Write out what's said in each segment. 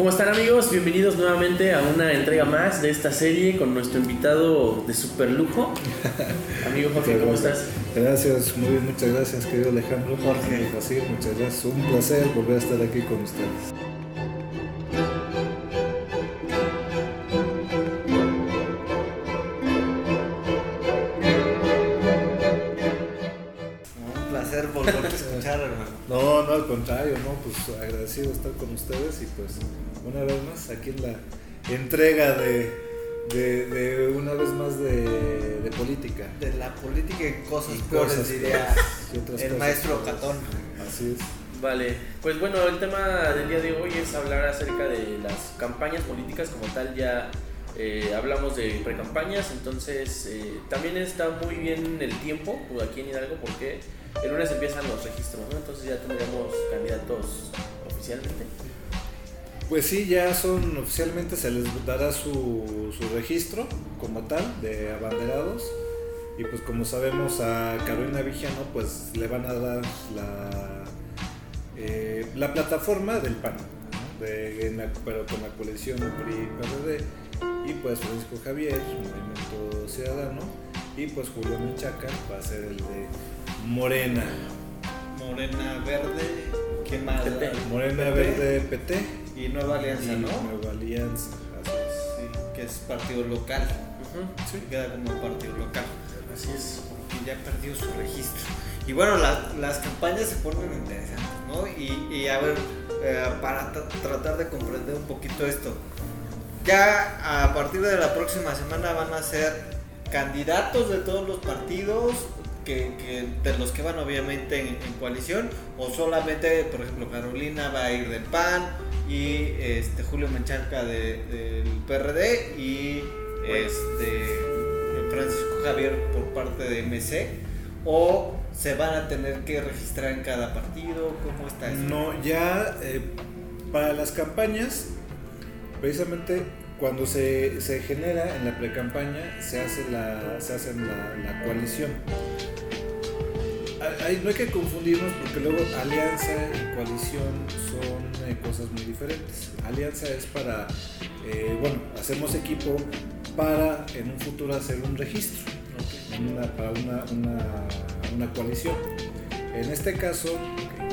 ¿Cómo están amigos? Bienvenidos nuevamente a una entrega más de esta serie con nuestro invitado de super lujo. Amigo Jorge, ¿cómo estás? Gracias, muy bien, muchas gracias querido Alejandro. Jorge. Así, muchas gracias. Un placer volver a estar aquí con ustedes. Agradecido de estar con ustedes y pues una vez más aquí en la entrega de, de, de una vez más de, de política. De la política y cosas Y peores, cosas diría el cosas maestro peores. Catón. Así es. Vale, pues bueno, el tema del día de hoy es hablar acerca de las campañas políticas como tal, ya eh, hablamos de precampañas, entonces eh, también está muy bien el tiempo aquí en Hidalgo porque el lunes empiezan los registros, ¿no? entonces ya tendremos candidatos oficialmente. Pues sí, ya son oficialmente, se les dará su, su registro como tal de abanderados. Y pues como sabemos a Carolina Vigiano pues le van a dar la, eh, la plataforma del PAN. De- pero con la coalición PRI-PRD. Y pues Francisco Javier, Movimiento Ciudadano. Y pues Julio Menchaca va a ser el de Morena. Morena Verde, ¿qué más? PT. Morena PT. Verde PT. Y Nueva Alianza, y ¿no? Nueva Alianza. Así es. Sí, que es partido local. Sí. Queda como partido local. Así es. Y ya perdió su registro. Y bueno, la- las campañas se ponen interesantes, ¿no? Y, y a ver, eh, para tra- tratar de comprender un poquito esto. Ya a partir de la próxima semana van a ser candidatos de todos los partidos, que, de los que van obviamente en, coalición, o solamente, por ejemplo, Carolina va a ir del PAN y este Julio Menchaca de- del PRD y este Francisco Javier por parte de MC, o se van a tener que registrar en cada partido, ¿cómo está eso? No, ya eh, para las campañas, precisamente cuando se, se genera en la pre-campaña, se hace la, se hace la, coalición. No hay que confundirnos porque luego alianza y coalición son eh, cosas muy diferentes. Alianza es para, eh, bueno, hacemos equipo para en un futuro hacer un registro para una, una, una coalición. En este caso,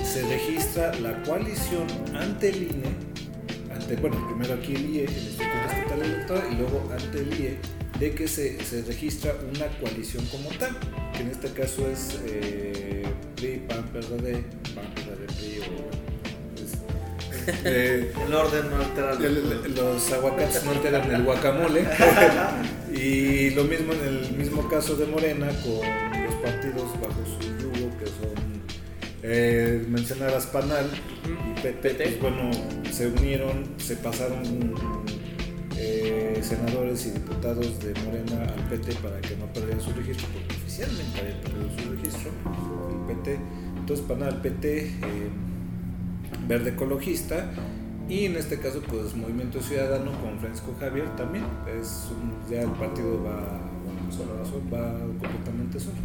se registra la coalición ante el INE, ante, bueno, primero aquí el IE, el Instituto Estatal Electoral, y luego ante el IE, de que se, se registra una coalición como tal, que en este caso es eh, PRI, PAN, PRD, PAN, PRD, PRI, o, es- eh, El orden no altera el- los aguacates no alteran el guacamole. y lo mismo en el mismo caso de Morena con los partidos bajo su eh, mencionaras Panal y PT, PT. pues bueno, se unieron, se pasaron eh, senadores y diputados de Morena al PT para que no perdieran su registro, porque oficialmente habían perdido su registro, el PT. Entonces Panal, PT, eh, Verde Ecologista y en este caso pues Movimiento Ciudadano con Francisco Javier también es un- ya el partido va bueno, va completamente solo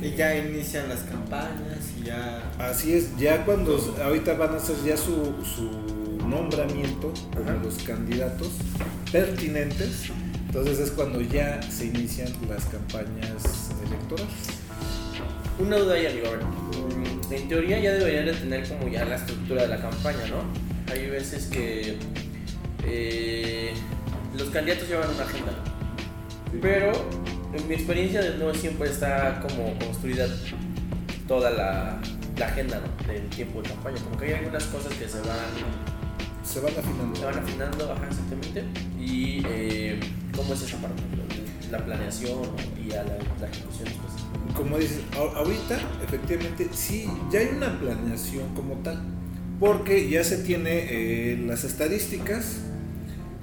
Y ya inician las campañas y ya. así es ya cuando ahorita van a hacer ya su, su nombramiento como Ajá. los candidatos pertinentes entonces es cuando ya se inician las campañas electorales Una duda ahí, amigo. A ver, mm, En teoría ya deberían de tener como ya la estructura de la campaña, ¿no? Hay veces que eh, los candidatos llevan una agenda, pero en mi experiencia no siempre está como construida toda la, la agenda ¿no? del tiempo de campaña. Como que hay algunas cosas que se van, se van afinando se van afinando, ajá, exactamente. Y eh, cómo es esa parte, la planeación y a la, la ejecución. Pues. como dices, ahorita efectivamente sí, ya hay una planeación como tal, porque ya se tiene eh, las estadísticas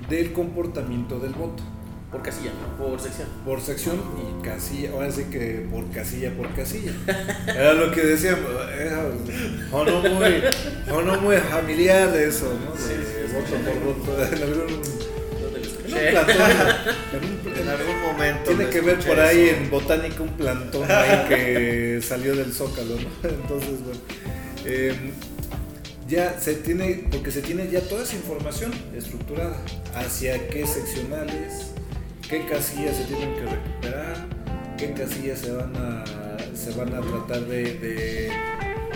del comportamiento del voto Por casilla, ¿no? por sección. por sección y casilla, ahora sí que por casilla por casilla. Era lo que decíamos, era o no muy, o no muy familiar eso, ¿no? De Sí, sí, sí. voto por voto, en algún, plantón, en un- En algún momento. tiene que ver por ahí eso. en botánica un plantón ahí que salió del zócalo, ¿no? Entonces, bueno. eh, ya se tiene, porque se tiene ya toda esa información estructurada, hacia qué seccionales, qué casillas se tienen que recuperar, qué casillas se van a, se van a tratar de, de,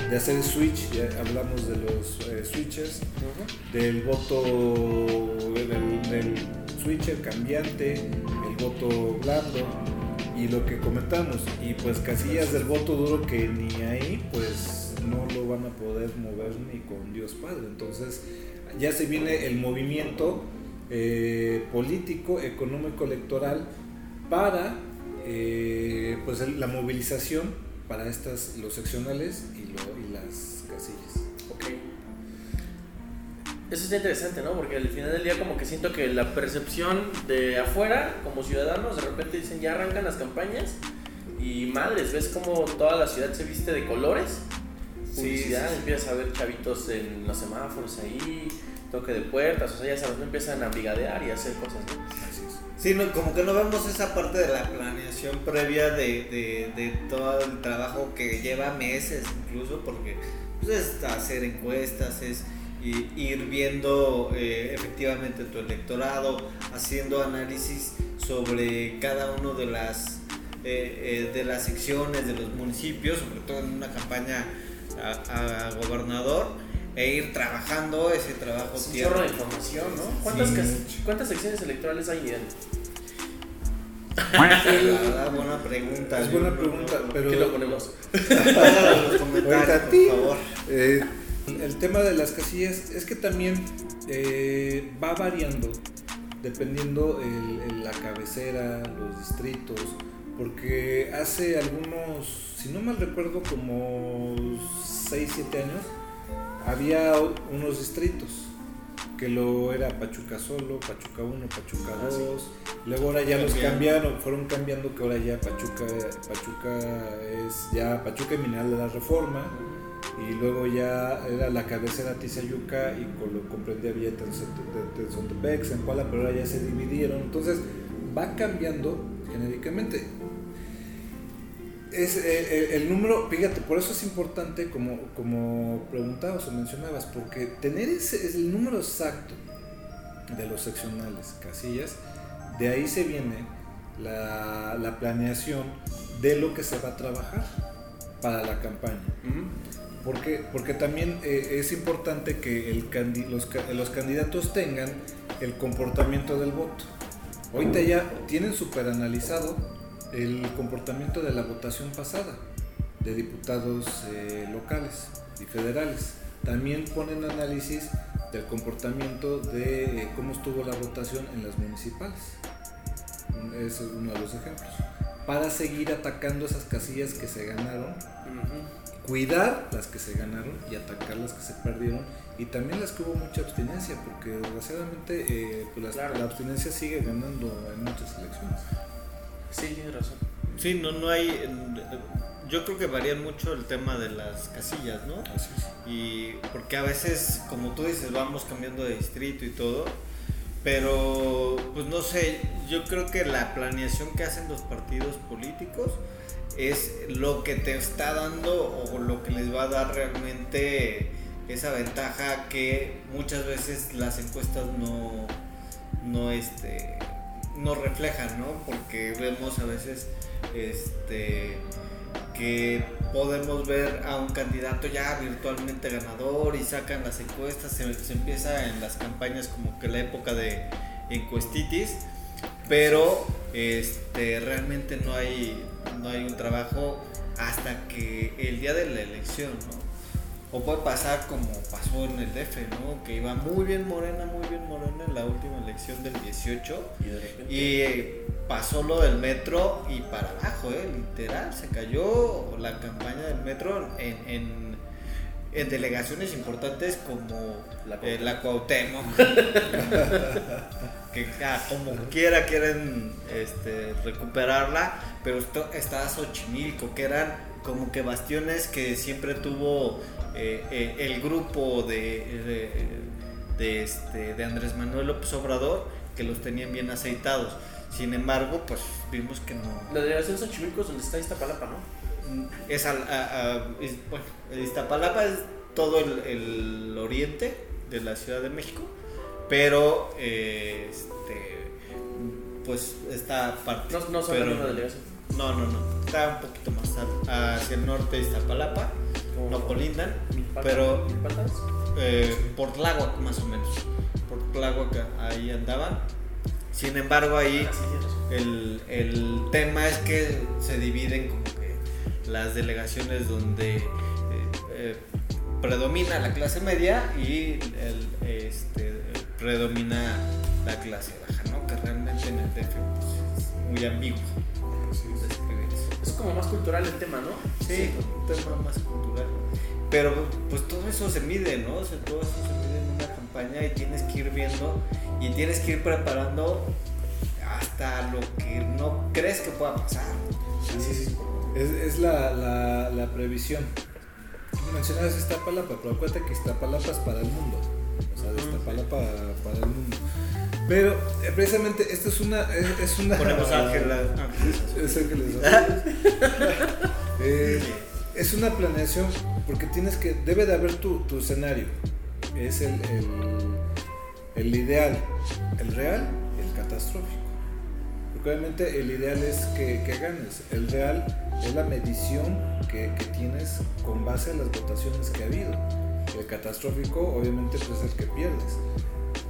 de hacer switch, ya hablamos de los eh, switches, del voto, del, del switcher cambiante, el voto blando y lo que comentamos, y pues casillas del voto duro que ni ahí, pues no lo van a poder mover ni con Dios Padre. Entonces ya se viene el movimiento eh, político, económico, electoral para eh, pues la movilización para estas los seccionales y, lo- y las casillas. Ok. Eso está interesante, ¿no? Porque al final del día como que siento que la percepción de afuera, como ciudadanos, de repente dicen ya arrancan las campañas y madres, ves como toda la ciudad se viste de colores. Sí, sí, sí. empiezas a ver chavitos en los semáforos ahí, toque de puertas, o sea, ya sabes, no empiezan a brigadear y a hacer cosas, ¿no? Así es. Sí, no, como que no vemos esa parte de la planeación previa de, de- de todo el trabajo que lleva meses incluso, porque pues, es hacer encuestas, es ir viendo eh, efectivamente tu electorado, haciendo análisis sobre cada uno de las, eh, eh, de las secciones de los municipios, sobre todo en una campaña a, a gobernador, e ir trabajando ese trabajo Es un tierra. chorro de información, ¿no? ¿Cuántas, Sí. ¿Cuántas secciones electorales hay, Ian? La verdad, buena pregunta. Es yo buena pregunta, no- pero ¿Qué lo ponemos? Póngalo en los comentarios, Ahorita, por favor. Eh, el tema de las casillas es que también eh, va variando dependiendo el- el- la cabecera, los distritos, porque hace algunos, si no mal recuerdo, como 6, 7 años, había unos distritos que lo era Pachuca solo, Pachuca 1, Pachuca Ah, sí. 2, luego ahora ya los Cambiaron. fueron cambiando que ahora ya Pachuca, Pachuca es ya Pachuca y Mineral de la Reforma y luego ya era la cabecera Tizayuca y con- lo comprendía Villa Tezontepec, Zempoala, pero ahora ya se dividieron, entonces va cambiando genéricamente. Es eh, el, el número, fíjate, por eso es importante como, como preguntabas o mencionabas, porque tener ese, es el número exacto de los seccionales, casillas, de ahí se viene la, la planeación de lo que se va a trabajar para la campaña. Porque, porque también eh, es importante que el candi- los, ca- los candidatos tengan el comportamiento del voto. Ahorita ya tienen súper analizado el comportamiento de la votación pasada de diputados eh, locales y federales. También ponen análisis del comportamiento de eh, cómo estuvo la votación en las municipales. Es uno de los ejemplos. Para seguir atacando esas casillas que se ganaron cuidar las que se ganaron y atacar las que se perdieron y también las que hubo mucha abstinencia porque desgraciadamente eh, pues, las- Claro. la abstinencia sigue ganando en muchas elecciones Sí, tienes razón. Sí, no, no hay. Yo creo que varía mucho el tema de las casillas, ¿no? así es Y porque a veces, como tú dices, vamos cambiando de distrito y todo. Pero, pues no sé, yo creo que la planeación que hacen los partidos políticos es lo que te está dando o lo que les va a dar realmente esa ventaja que muchas veces las encuestas no, no, este, no reflejan, ¿no? Porque vemos a veces este, que podemos ver a un candidato ya virtualmente ganador y sacan las encuestas, se, se empieza en las campañas como que la época de encuestitis, pero este, realmente no hay, no hay un trabajo hasta que el día de la elección, ¿no? O puede pasar como pasó en el DF, ¿no? Que iba muy bien Morena, muy bien Morena en la última elección del 18 Y de repente. y eh, pasó lo del metro y para abajo, ¿eh? literal, se cayó la campaña del metro en, en, en delegaciones importantes como La eh, la Cuauhtémoc. que ah, como quiera quieren este, recuperarla, pero esto, está Xochimilco, que eran como que bastiones que siempre tuvo eh, eh, el grupo de, de, de, este, de Andrés Manuel López Obrador, que los tenían bien aceitados. Sin embargo, pues vimos que no. La delegación Xochimilco es donde está Iztapalapa, ¿no? Es al, a- a- es- bueno, Iztapalapa es todo el, el oriente de la Ciudad de México, pero eh, este, pues está parte. No, no pero- la delegación. No, no, no. Está un poquito más al- hacia el norte de Iztapalapa, Como no colindan, pero- eh, por Tláhuac más o menos. Por Tláhuac ahí andaban. Sin embargo, ahí Ah, el, el tema es que se dividen como que las delegaciones donde eh, eh, predomina la clase media y el, este, predomina la clase baja, ¿no? Que realmente en el DF pues, es muy ambiguo. Es como más cultural el tema, ¿no? Sí, un tema más cultural. Pero pues todo eso se mide, ¿no? O sea, todo eso se mide en una campaña y tienes que ir viendo y tienes que ir preparando hasta lo que no crees que pueda pasar. Sí, sí, sí. Es, es la, la, la previsión. Mencionabas Iztapalapa, pero acuérdate que Iztapalapa es para el mundo. O sea, de Iztapalapa para el mundo. Pero eh, precisamente esto es una. Es, es una Ponemos Ángel, Es Ángeles. Eh, es una planeación porque tienes que. Debe de haber tu, tu escenario. Es el, el, el ideal, el real y el catastrófico. Porque obviamente el ideal es que, que ganes. El real es la medición que, que tienes con base a las votaciones que ha habido. El catastrófico obviamente pues es el que pierdes.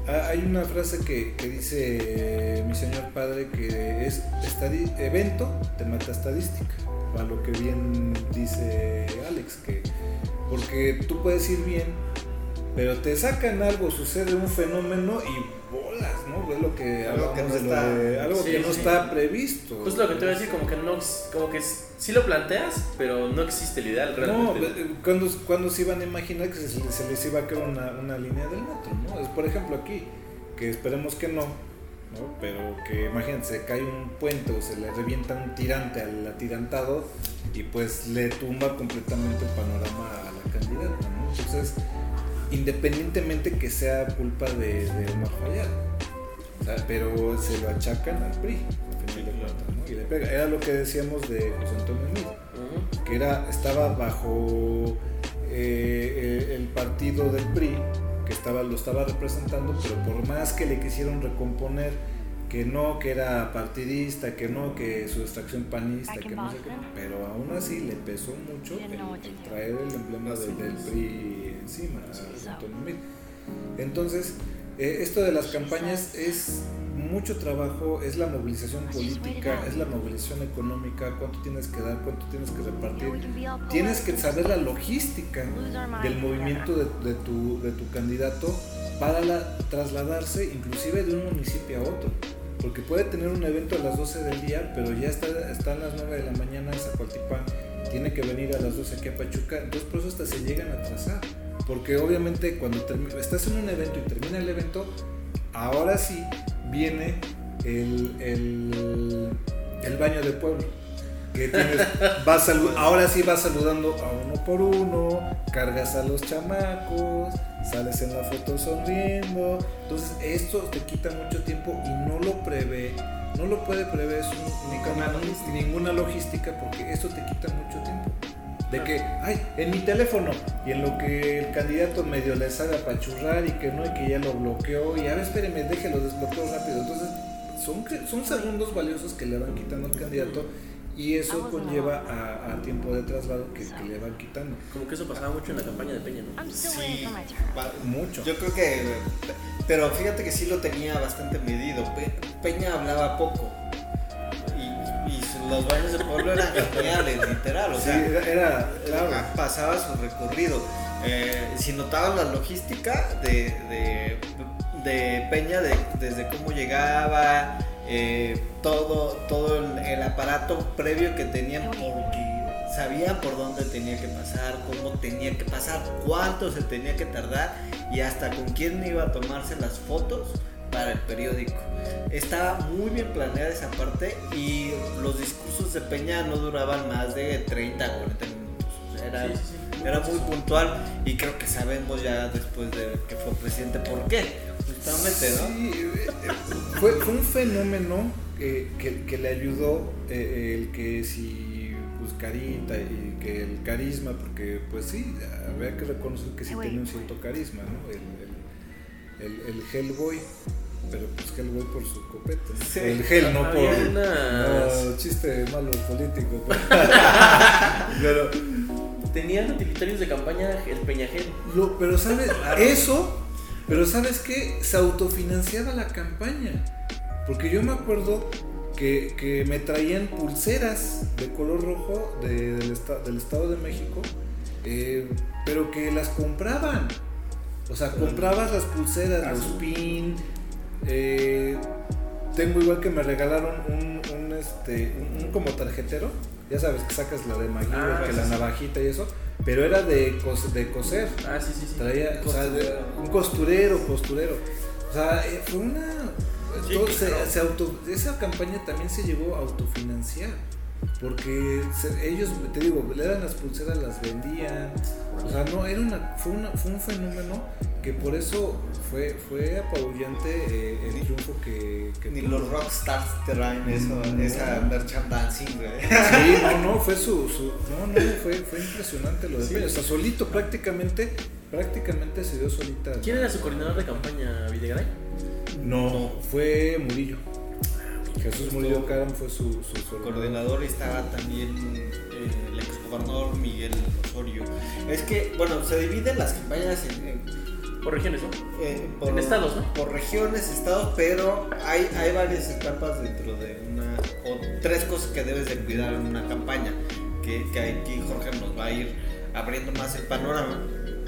Ah, Hay una frase que, que dice eh, mi señor padre que es evento te mata estadística. A lo que bien dice Alex, que porque tú puedes ir bien, pero te sacan algo, sucede un fenómeno y bolas, ¿no? Es lo que Algo que no de está- de- algo Sí, que no sí. está previsto. Justo lo que te voy a decir, como que no, como que sí lo planteas, pero no existe el ideal No, realmente. eh, cuando, cuando se iban a imaginar que se, se les iba a caer una, una línea del metro, ¿no? Es, por ejemplo aquí, que esperemos que no, ¿no? Pero que imagínate, se cae un puente o se le revienta un tirante al atirantado y pues le tumba completamente el panorama a la candidata, ¿no? Entonces, independientemente que sea culpa de, de Omar Fayad, o sea, pero se lo achacan al PRI, a final de cuentas, ¿no? Y le pega. Era lo que decíamos de José Antonio Ujú. que era, estaba bajo eh, el partido del PRI, que estaba, lo estaba representando, pero por más que le quisieron recomponer que no, que era partidista, que no, que su extracción panista, que no sé qué, pero aún así le pesó mucho el, el traer el emblema del, del PRI encima. Entonces, eh, esto de las campañas es mucho trabajo, es la movilización política, es la movilización económica, cuánto tienes que dar, cuánto tienes que repartir. Tienes que saber la logística del movimiento de, de tu, de tu candidato para la- trasladarse inclusive de un municipio a otro. Porque puede tener un evento a las 12 del día, pero ya está, está las 9 de la mañana en Zacualtipán, tiene que venir a las 12 aquí a Pachuca, entonces por eso hasta se llegan a atrasar. Porque obviamente cuando estás en un evento y termina el evento, ahora sí viene el, el, el baño de pueblo. Que tienes, vas ahora sí vas saludando a uno por uno, cargas a los chamacos, sales en la foto sonriendo. Entonces esto te quita mucho tiempo y no lo prevé, no lo puede prever su- Ninguna ninguna, logística. ninguna logística porque esto te quita mucho tiempo. De que, ay, en mi teléfono, y en lo que el candidato medio le sabe apachurrar y que no, y que ya lo bloqueó, y a ver, espéreme, déjelo desbloqueo rápido. Entonces, son, son segundos valiosos que le van quitando al candidato y eso conlleva a, a tiempo de traslado que, que le van quitando. Como que eso pasaba mucho en la campaña de Peña, ¿no? Sí, Mucho. yo creo que. Pero fíjate que sí lo tenía bastante medido. Pe- Peña hablaba poco. Y, los baños de pueblo eran geniales, literal. O Sí, sea, era, era- claro. Ah, pasaba su recorrido. Eh, si notaban la logística de, de, de Peña, de- desde cómo llegaba, eh, todo, todo el, el aparato previo que tenían, porque sabían por dónde tenía que pasar, cómo tenía que pasar, cuánto se tenía que tardar y hasta con quién iba a tomarse las fotos para el periódico. Estaba muy bien planeada esa parte y los discursos de Peña no duraban más de 30 a 40 minutos. O sea, era, Sí, sí, sí. era muy puntual y creo que sabemos ya después de que fue presidente por qué. Justamente, ¿no? Sí, eh, fue, fue un fenómeno que, que- que le ayudó eh, el que si pues Carita y que el carisma, porque pues sí, había que reconocer que sí tenía un cierto carisma, ¿no? El, el, el, el Hellboy, pero pues Hellboy por su copete. Sí. El Hell, no por. Unas- No, chiste malo político. pues. pero, Tenían utilitarios de campaña el Peñajel. lo- pero sabes, eso, pero sabes que se autofinanciaba la campaña. Porque yo me acuerdo que, que me traían pulseras de color rojo de- del, esta- del Estado de México, eh, pero que las compraban. O sea, comprabas las pulseras, los pin. eh, tengo igual que me regalaron un, un, este, un, un como tarjetero. Ya sabes que sacas la de MacGyver, Ah, que sí, la sí. navajita y eso. Pero era de, cos- de coser. Ah, sí, sí, sí. Traía, o sea, de- un costurero, costurero. O sea, eh, fue una. Todo se- claro. se auto- esa campaña también se llegó a autofinanciar. Porque se- ellos, te digo, le eran las pulseras, las vendían. O sea, no, era una, fue, una, fue un fenómeno que por eso fue, fue apabullante eh, el triunfo que, que Ni tuvo. los rockstars traen eso, esa merchandising, güey. Sí, no, no, fue su, su no, no, fue, fue impresionante lo de Sí. Peña. O sea, solito prácticamente, prácticamente se dio solita. ¿Quién era su coordinador de campaña, Videgaray? No, fue Murillo. Jesús Murillo Caram fue su, su, su coordinador y estaba también eh, el exgobernador Miguel Osorio. Es que, bueno, se dividen las campañas en, en- Por regiones, ¿no? eh, por, En estados, ¿no? Por regiones, estados, pero hay, hay varias etapas dentro de una, o tres cosas que debes de cuidar en una campaña, que, que aquí Jorge nos va a ir abriendo más el panorama,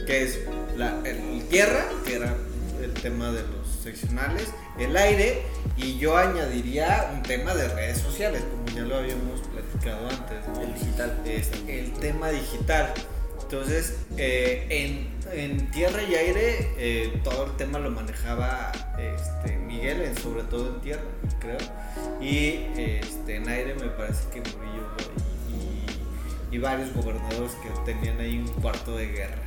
que es la el tierra, que era el tema de los seccionales, el aire, y yo añadiría un tema de redes sociales, como ya lo habíamos platicado antes, ¿no? El digital. es el tema digital. Entonces, eh, en, en tierra y aire, eh, todo el tema lo manejaba este, Miguel, sobre todo en tierra, creo. Y este, en aire me parece que Murillo y, y varios gobernadores que tenían ahí un cuarto de guerra.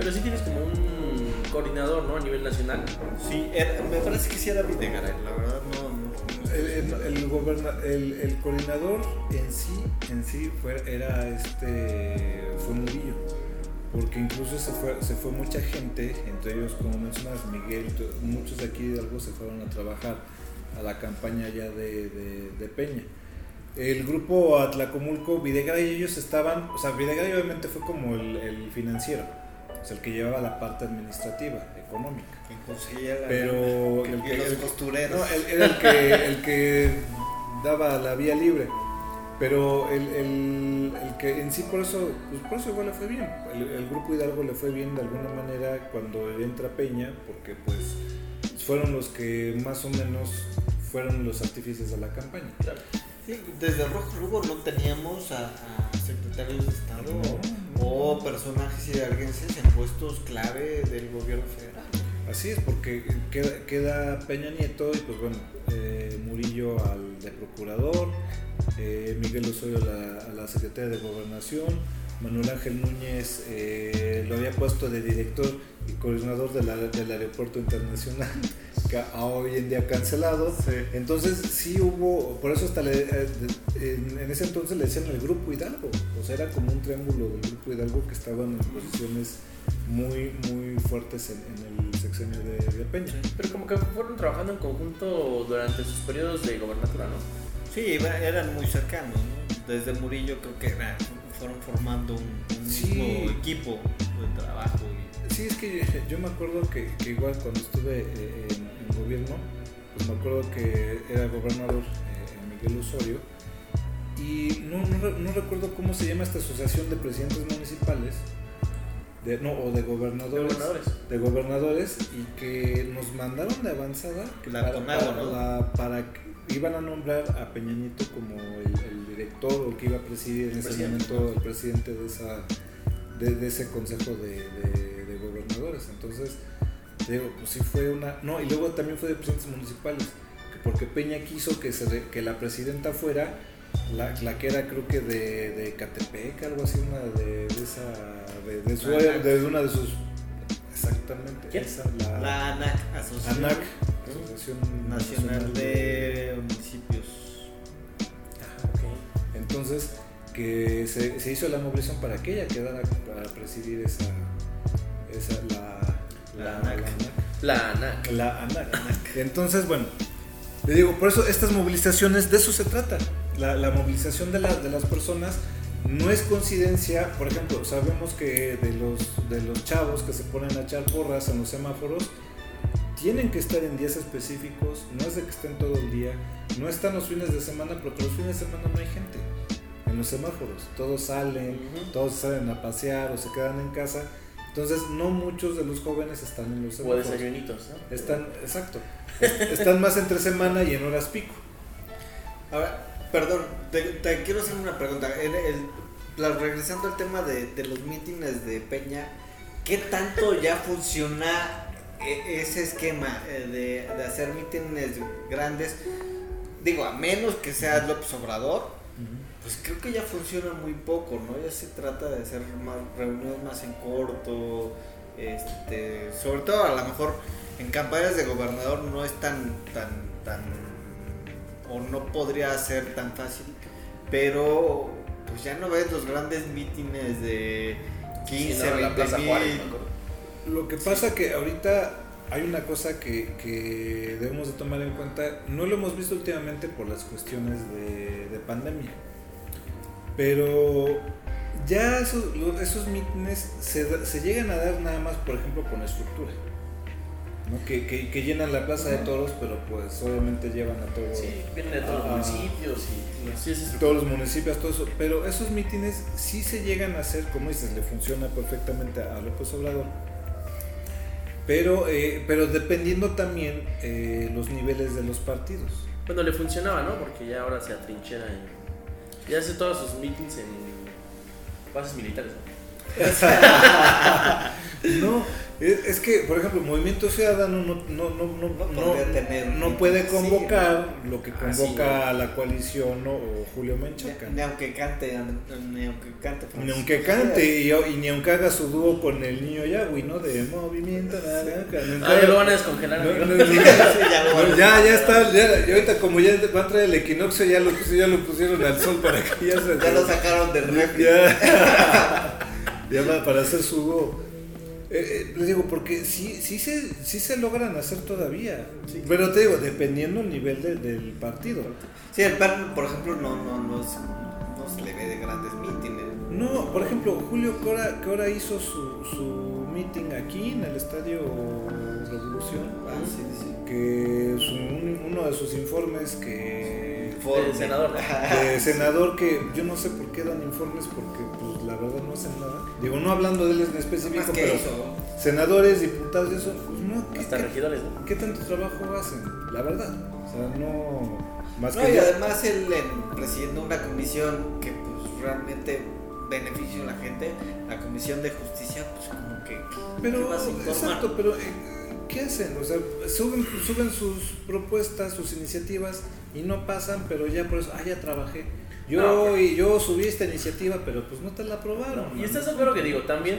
Pero sí tienes como un coordinador, ¿no? A nivel nacional. Sí, era- me parece que sí era Videgaray, la verdad no. El, el, el goberna- el- el coordinador en sí, en sí fue, era este, fue Murillo, porque incluso se fue, se fue mucha gente, entre ellos como mencionas Miguel, muchos de aquí de Hidalgo se fueron a trabajar a la campaña ya de, de- de Peña. El grupo Atlacomulco, Videgaray y ellos estaban, o sea, Videgaray obviamente fue como el, el financiero, el que llevaba la parte administrativa, económica. la- Pero el que los costureros. No, él era el que, el que daba la vía libre. Pero el, el- el que en sí por eso, pues por eso igual le fue bien. El, el grupo Hidalgo le fue bien de alguna manera cuando entra Peña, porque pues fueron los que más o menos fueron los artífices de la campaña. Claro. Sí, desde Rojo Lugo no teníamos a, a secretarios de Estado No, o personajes hidalguenses en puestos clave del gobierno federal. Así es, porque queda, Peña Nieto y pues bueno, eh, Murillo al de procurador, eh, Miguel Osorio a la, secretaria de gobernación, Manuel Ángel Núñez eh, lo había puesto de director y coordinador de la- del aeropuerto internacional, hoy en día cancelado. Entonces sí hubo, por eso hasta le- eh, en, en ese entonces le decían el grupo Hidalgo, o sea, era como un triángulo del grupo Hidalgo que estaban en posiciones muy, muy fuertes en, en el sexenio de, de Peña. Pero como que fueron trabajando en conjunto durante sus periodos de gobernatura, ¿no? Sí, eran muy cercanos, ¿no? Desde Murillo creo que era- fueron formando un, un Sí. mismo equipo de trabajo. y- Sí, es que yo, yo me acuerdo que, que igual cuando estuve eh, en gobierno, pues me acuerdo que era gobernador eh, Miguel Osorio y no, no, re- no recuerdo cómo se llama esta asociación de presidentes municipales, de, no, o de De gobernadores. de gobernadores y que nos mandaron de avanzada que La para, para, ¿no? la- para que iban a nombrar a Peña Nieto como el, el director o que iba a presidir en ese momento el presidente de esa de, de ese consejo de, de- de gobernadores entonces te digo pues sí fue una no y luego también fue de presidentes municipales que porque Peña quiso que se re- que la presidenta fuera la, la que era creo que de, de Catepec algo así una de, de esa de, de su de una de sus exactamente ¿Quién? esa, la, La ANAC, Asociación ANAC Asociación Nacional de Municipios. entonces que se, se hizo la movilización para que ella quedara para presidir esa, esa la, La ANAC. La ANAC. la ANAC. Entonces, bueno, le digo, por eso estas movilizaciones, de eso se trata. La, la movilización de, la- de las personas no es coincidencia. Por ejemplo, sabemos que de los, de los chavos que se ponen a echar porras en los semáforos, tienen que estar en días específicos, no es de que estén todo el día, no están los fines de semana, porque los fines de semana no hay gente en los semáforos, todos salen, Ujú. todos salen a pasear o se quedan en casa, entonces no muchos de los jóvenes están en los O semáforos. desayunitos, ¿no? Están, exacto. Están más entre semana y en horas pico. Ahora, perdón, te, te quiero hacer una pregunta. El- el- la- regresando al tema de, de los mítines de Peña, ¿qué tanto ya funciona e- ese esquema eh, de, de hacer mítines grandes? Digo, a menos que sea López Obrador, pues creo que ya funciona muy poco, ¿no? Ya se trata de hacer más reuniones más en corto, este, sobre todo a lo mejor en campañas de gobernador no es tan, tan, tan, o no podría ser tan fácil, pero pues ya no ves los grandes mítines de 15, Sí, no, en la 20 Plaza mil. Juárez, acuerdo. Lo que pasa que ahorita hay una cosa que, que debemos de tomar en cuenta, no lo hemos visto últimamente por las cuestiones de, de pandemia, pero ya esos, esos mítines se, llegan a dar nada más, por ejemplo, con estructura. ¿no? Que, que- que llenan la plaza de toros, pero pues obviamente llevan a todos. Sí, vienen de todos los municipios y sí, todos los municipios, todo eso. Pero esos mítines sí se llegan a hacer, como dices, le funciona perfectamente a López Obrador. Pero, eh, pero dependiendo también eh, los niveles de los partidos. Bueno, le funcionaba, ¿no? Porque ya ahora se atrinchera en... Ya hace todos sus meetings en bases militares, ¿no? Es, es que, por ejemplo, Movimiento Ciudadano no, no, no, no, No tener no puede convocar lo que Ah, sí, convoca ¿no? a la coalición ¿no? o Julio Menchaca. Ni aunque cante, ni aunque cante. Ni aunque cante y, y ni aunque haga su dúo con el niño Yahweh, ¿no? De movimiento naranja. ni Ah, ya lo van a descongelar, Sí, ya ya, está, ya, y ahorita como ya va a entrar el equinoccio, ya lo, ya lo pusieron al sol para que ya se... Ya lo sacaron del refri. Ya, ya va para hacer su dúo. Eh, les digo, porque sí, sí, se, sí se logran hacer todavía. Pero te digo, dependiendo el nivel de- del partido. Sí, el PAN, por ejemplo, no, no, no, se- no se le ve de grandes mítines. No, por ejemplo, Julio Cora, que ahora hizo su, su meeting aquí en el Estadio Revolución. Ah, sí, sí. que su- un- uno de sus informes que Informe. senador. de senador que yo no sé por qué dan informes porque pues la verdad no hacen nada digo no hablando de él en específico que pero eso. senadores diputados y eso pues no ¿qué, Hasta qué- regidores, ¿no? qué tanto trabajo hacen la verdad o sea no más No, que y ya- además él en- presidiendo una comisión que pues realmente beneficia a la gente, la comisión de justicia, pues como que... pero exacto pero eh, qué hacen o sea suben suben sus propuestas sus iniciativas y no pasan pero ya por eso ah ya trabajé yo No, y yo subí esta iniciativa pero pues no te la aprobaron Y estás de acuerdo que digo, también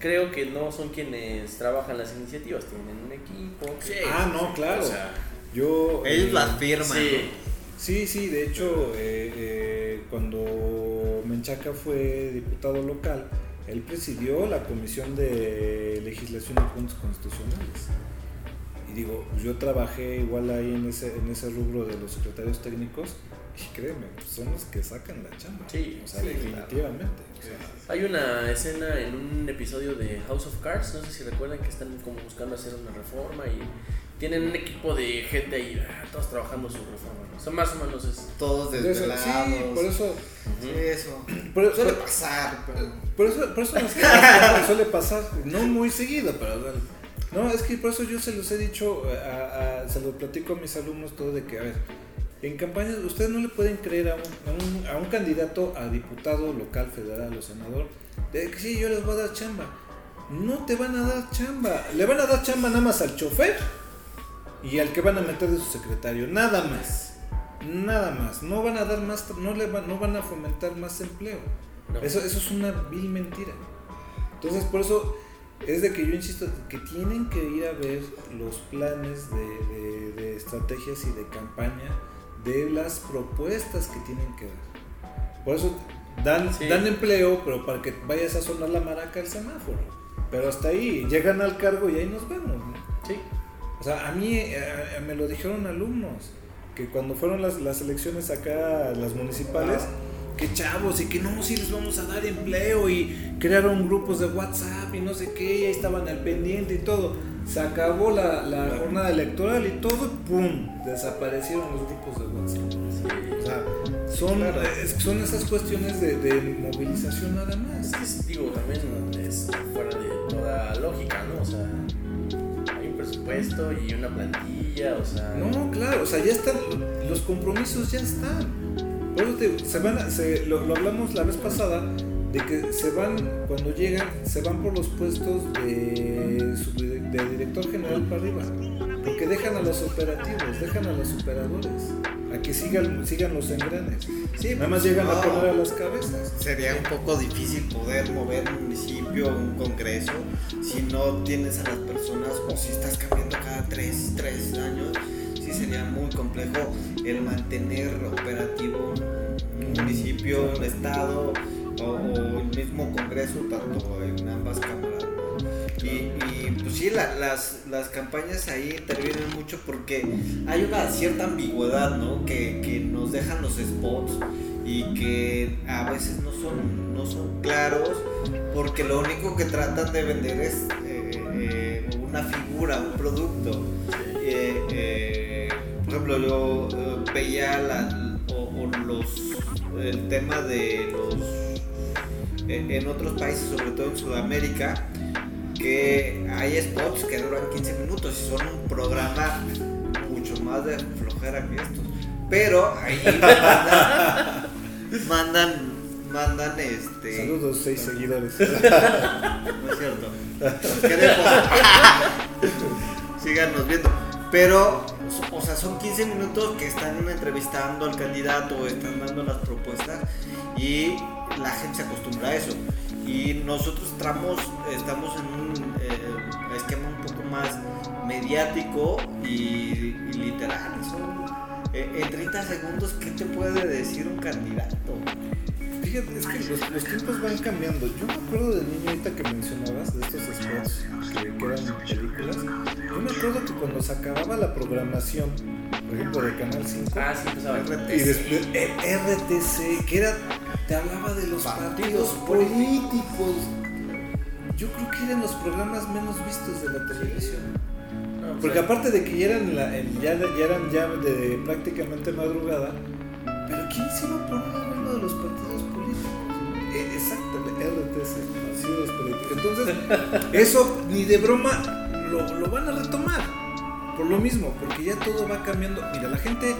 creo que no son quienes trabajan las iniciativas, tienen un equipo. que- Ah, no, claro. O sea, Yo. Ellos eh, las firman. sí. Sí, sí, de hecho, eh, eh, cuando Menchaca fue diputado local, él presidió la Comisión de Legislación y Puntos Constitucionales. Y digo, pues yo trabajé igual ahí en ese, en ese rubro de los secretarios técnicos y créeme, pues son los que sacan la chamba. Sí, o sea, sí, definitivamente. o sea, Hay una escena en un episodio de House of Cards, no sé si recuerdan que están como buscando hacer una reforma y tienen un equipo de gente ahí, ah, todos trabajando su reforma. ¿no? O sea, más o menos es. Todos desvelados. sí, por eso. Sí, eso. Por, Suele por- pasar, pero... Por eso, por eso nos suele pasar, no muy seguido, pero bueno. No, es que por eso yo se los he dicho, a- a- se lo platico a mis alumnos todo de que, a ver, en campañas ustedes no le pueden creer a un, a un, candidato a diputado local, federal o senador, de que sí, yo les voy a dar chamba. No te van a dar chamba, le van a dar chamba nada más al chofer y al que van a meter de su secretario, nada más. Nada más, no van a dar más, no le van, no van a fomentar más empleo. No. Eso, eso es una vil mentira. Entonces, por eso es de que yo insisto que tienen que ir a ver los planes de, de- de estrategias y de campaña de las propuestas que tienen que dar. Por eso dan, Sí. dan empleo, pero para que vayas a sonar la maraca al semáforo. Pero hasta ahí, llegan al cargo y ahí nos vemos. ¿no? Sí. O sea, a mí eh, eh, me lo dijeron alumnos, que cuando fueron las, las elecciones acá, las municipales, que chavos y que no, sí les vamos a dar empleo y crearon grupos de WhatsApp y no sé qué, y ahí estaban al pendiente y todo. Se acabó la, la jornada electoral y todo, ¡pum! Desaparecieron los grupos de WhatsApp. O sea, son, Claro. es- son esas cuestiones de, de movilización nada más. Es- digo, también es fuera de toda lógica, ¿no? O sea, hay un presupuesto y una plantilla, o sea. No, claro, o sea, ya están, los compromisos ya están. Por eso te se van, se- lo, lo hablamos la vez pasada, de que se van, cuando llegan, se van por los puestos de, director general para arriba. Porque dejan a los operativos, dejan a los operadores, a que sigan, sigan los engranes. Sí, Nada más llegan a no. poner a las cabezas. Sería un poco difícil poder mover un municipio, un congreso, si no tienes a las personas o si estás cambiando cada 3, tres años. Sí sería muy complejo el mantener operativo un municipio, un estado o, el mismo congreso, tanto en ambas cámaras. Y, pues sí, la- las, las campañas ahí intervienen mucho porque hay una cierta ambigüedad, ¿no? Que, que nos dejan los spots y que a veces no son, no son claros porque lo único que tratan de vender es eh, eh, una figura, un producto. Eh, ejemplo, yo eh, veía la- o, o los, el tema de los en en otros países, sobre todo en Sudamérica, que hay spots que duran 15 minutos y son un programa mucho más de flojera que estos. Pero ahí mandan, mandan, mandan, este. Saludos, seis seguidores. No es cierto. Los queremos. Síganos viendo. Pero, o sea, son 15 minutos que están entrevistando al candidato, están dando las propuestas y la gente se acostumbra a eso. Y nosotros estamos, estamos en un eh, esquema un poco más mediático y, y literal. Son, eh, en 30 segundos, ¿qué te puede decir un candidato? Fíjate, es que los, los tiempos van cambiando. Yo me acuerdo de niño ahorita que mencionabas de estos spots que, que eran películas. Yo me acuerdo que cuando se acababa la programación, por ejemplo, de Canal 5, Ah, sí, empezaba. y después el RTC, que era, te hablaba de los partidos, Partidos políticos. Yo creo que eran los programas menos vistos de la televisión. No, Porque aparte de que ya eran, la- en- ya, ya eran ya de prácticamente madrugada, pero ¿quién se iba a poner a ver de los partidos RTC. Entonces, eso ni de broma lo, lo van a retomar. Por lo mismo, porque ya todo va cambiando. Mira, la gente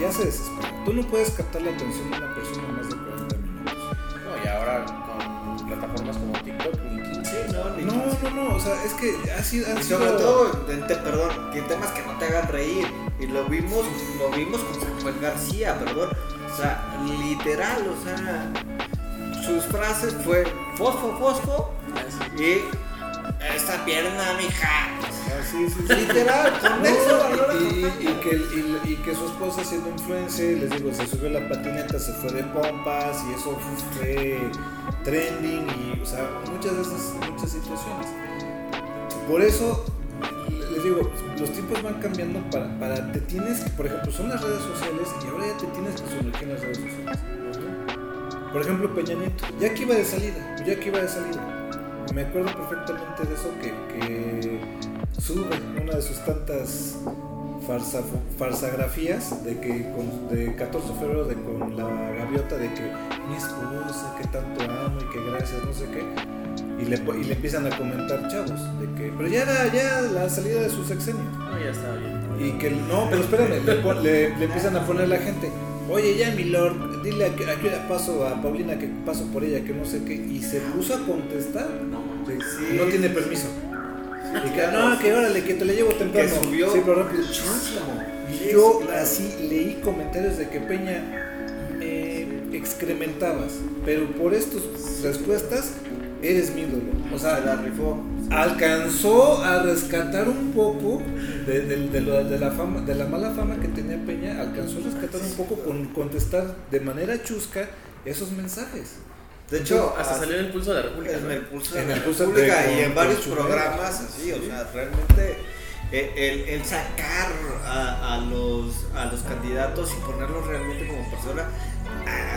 ya se desespera. Tú no puedes captar la atención de una persona más de 40 minutos. No, y ahora con plataformas como TikTok, ni 15, no, ni No, 15. no, no, o sea, es que ha sido... han Y sobre sido- todo, te- perdón, que temas que no te hagan reír. Y lo vimos, lo vimos con San Juan García, perdón. O sea, literal, o sea, sus frases fue fosfo, fosfo y esta pierna, mija. Sí, sí, sí. Literal, con eso y, que, y- y que su esposa siendo influencer, les digo, se subió la patineta, se fue de pompas y eso fue trending y, o sea, muchas de esas muchas situaciones. Por eso, les digo, los tiempos van cambiando para, para, te tienes, por ejemplo, son las redes sociales y ahora ya te tienes que sumergir en las redes sociales. Por ejemplo, Peña Nieto, ya que iba de salida, ya que iba de salida. Me acuerdo perfectamente de eso que, que sube una de sus tantas farsa, farsagrafías de que con, de 14 de febrero de con la gaviota de que mi esposa que tanto amo y que gracias no sé qué y le, y le empiezan a comentar chavos de que pero ya era ya la salida de su sexenio No, ya está bien. y que no, pero espérame, le, le- le empiezan a poner la gente. Oye, ya mi lord, dile a que, a qué hora paso a Paulina que paso por ella, que no sé qué. Y se puso a contestar. de- Sí. No tiene permiso. Y que no, que órale, que te la llevo temprano. Que subió. Sí, pero rápido. Y yo así leí comentarios de que Peña me excrementabas. Pero por estas respuestas eres mi ídolo. O Se la sea, rifó. Alcanzó a rescatar un poco de, de- de lo- de la fama, de la mala fama que tenía Peña, alcanzó a rescatar un poco con contestar de manera chusca esos mensajes. De hecho, hasta salió en el pulso de la República. En ¿no? el pulso de En la el pulso República de- y en varios programas así, o Sí. sea, realmente eh, el, el sacar a, a los, a los candidatos y ponerlos realmente como persona,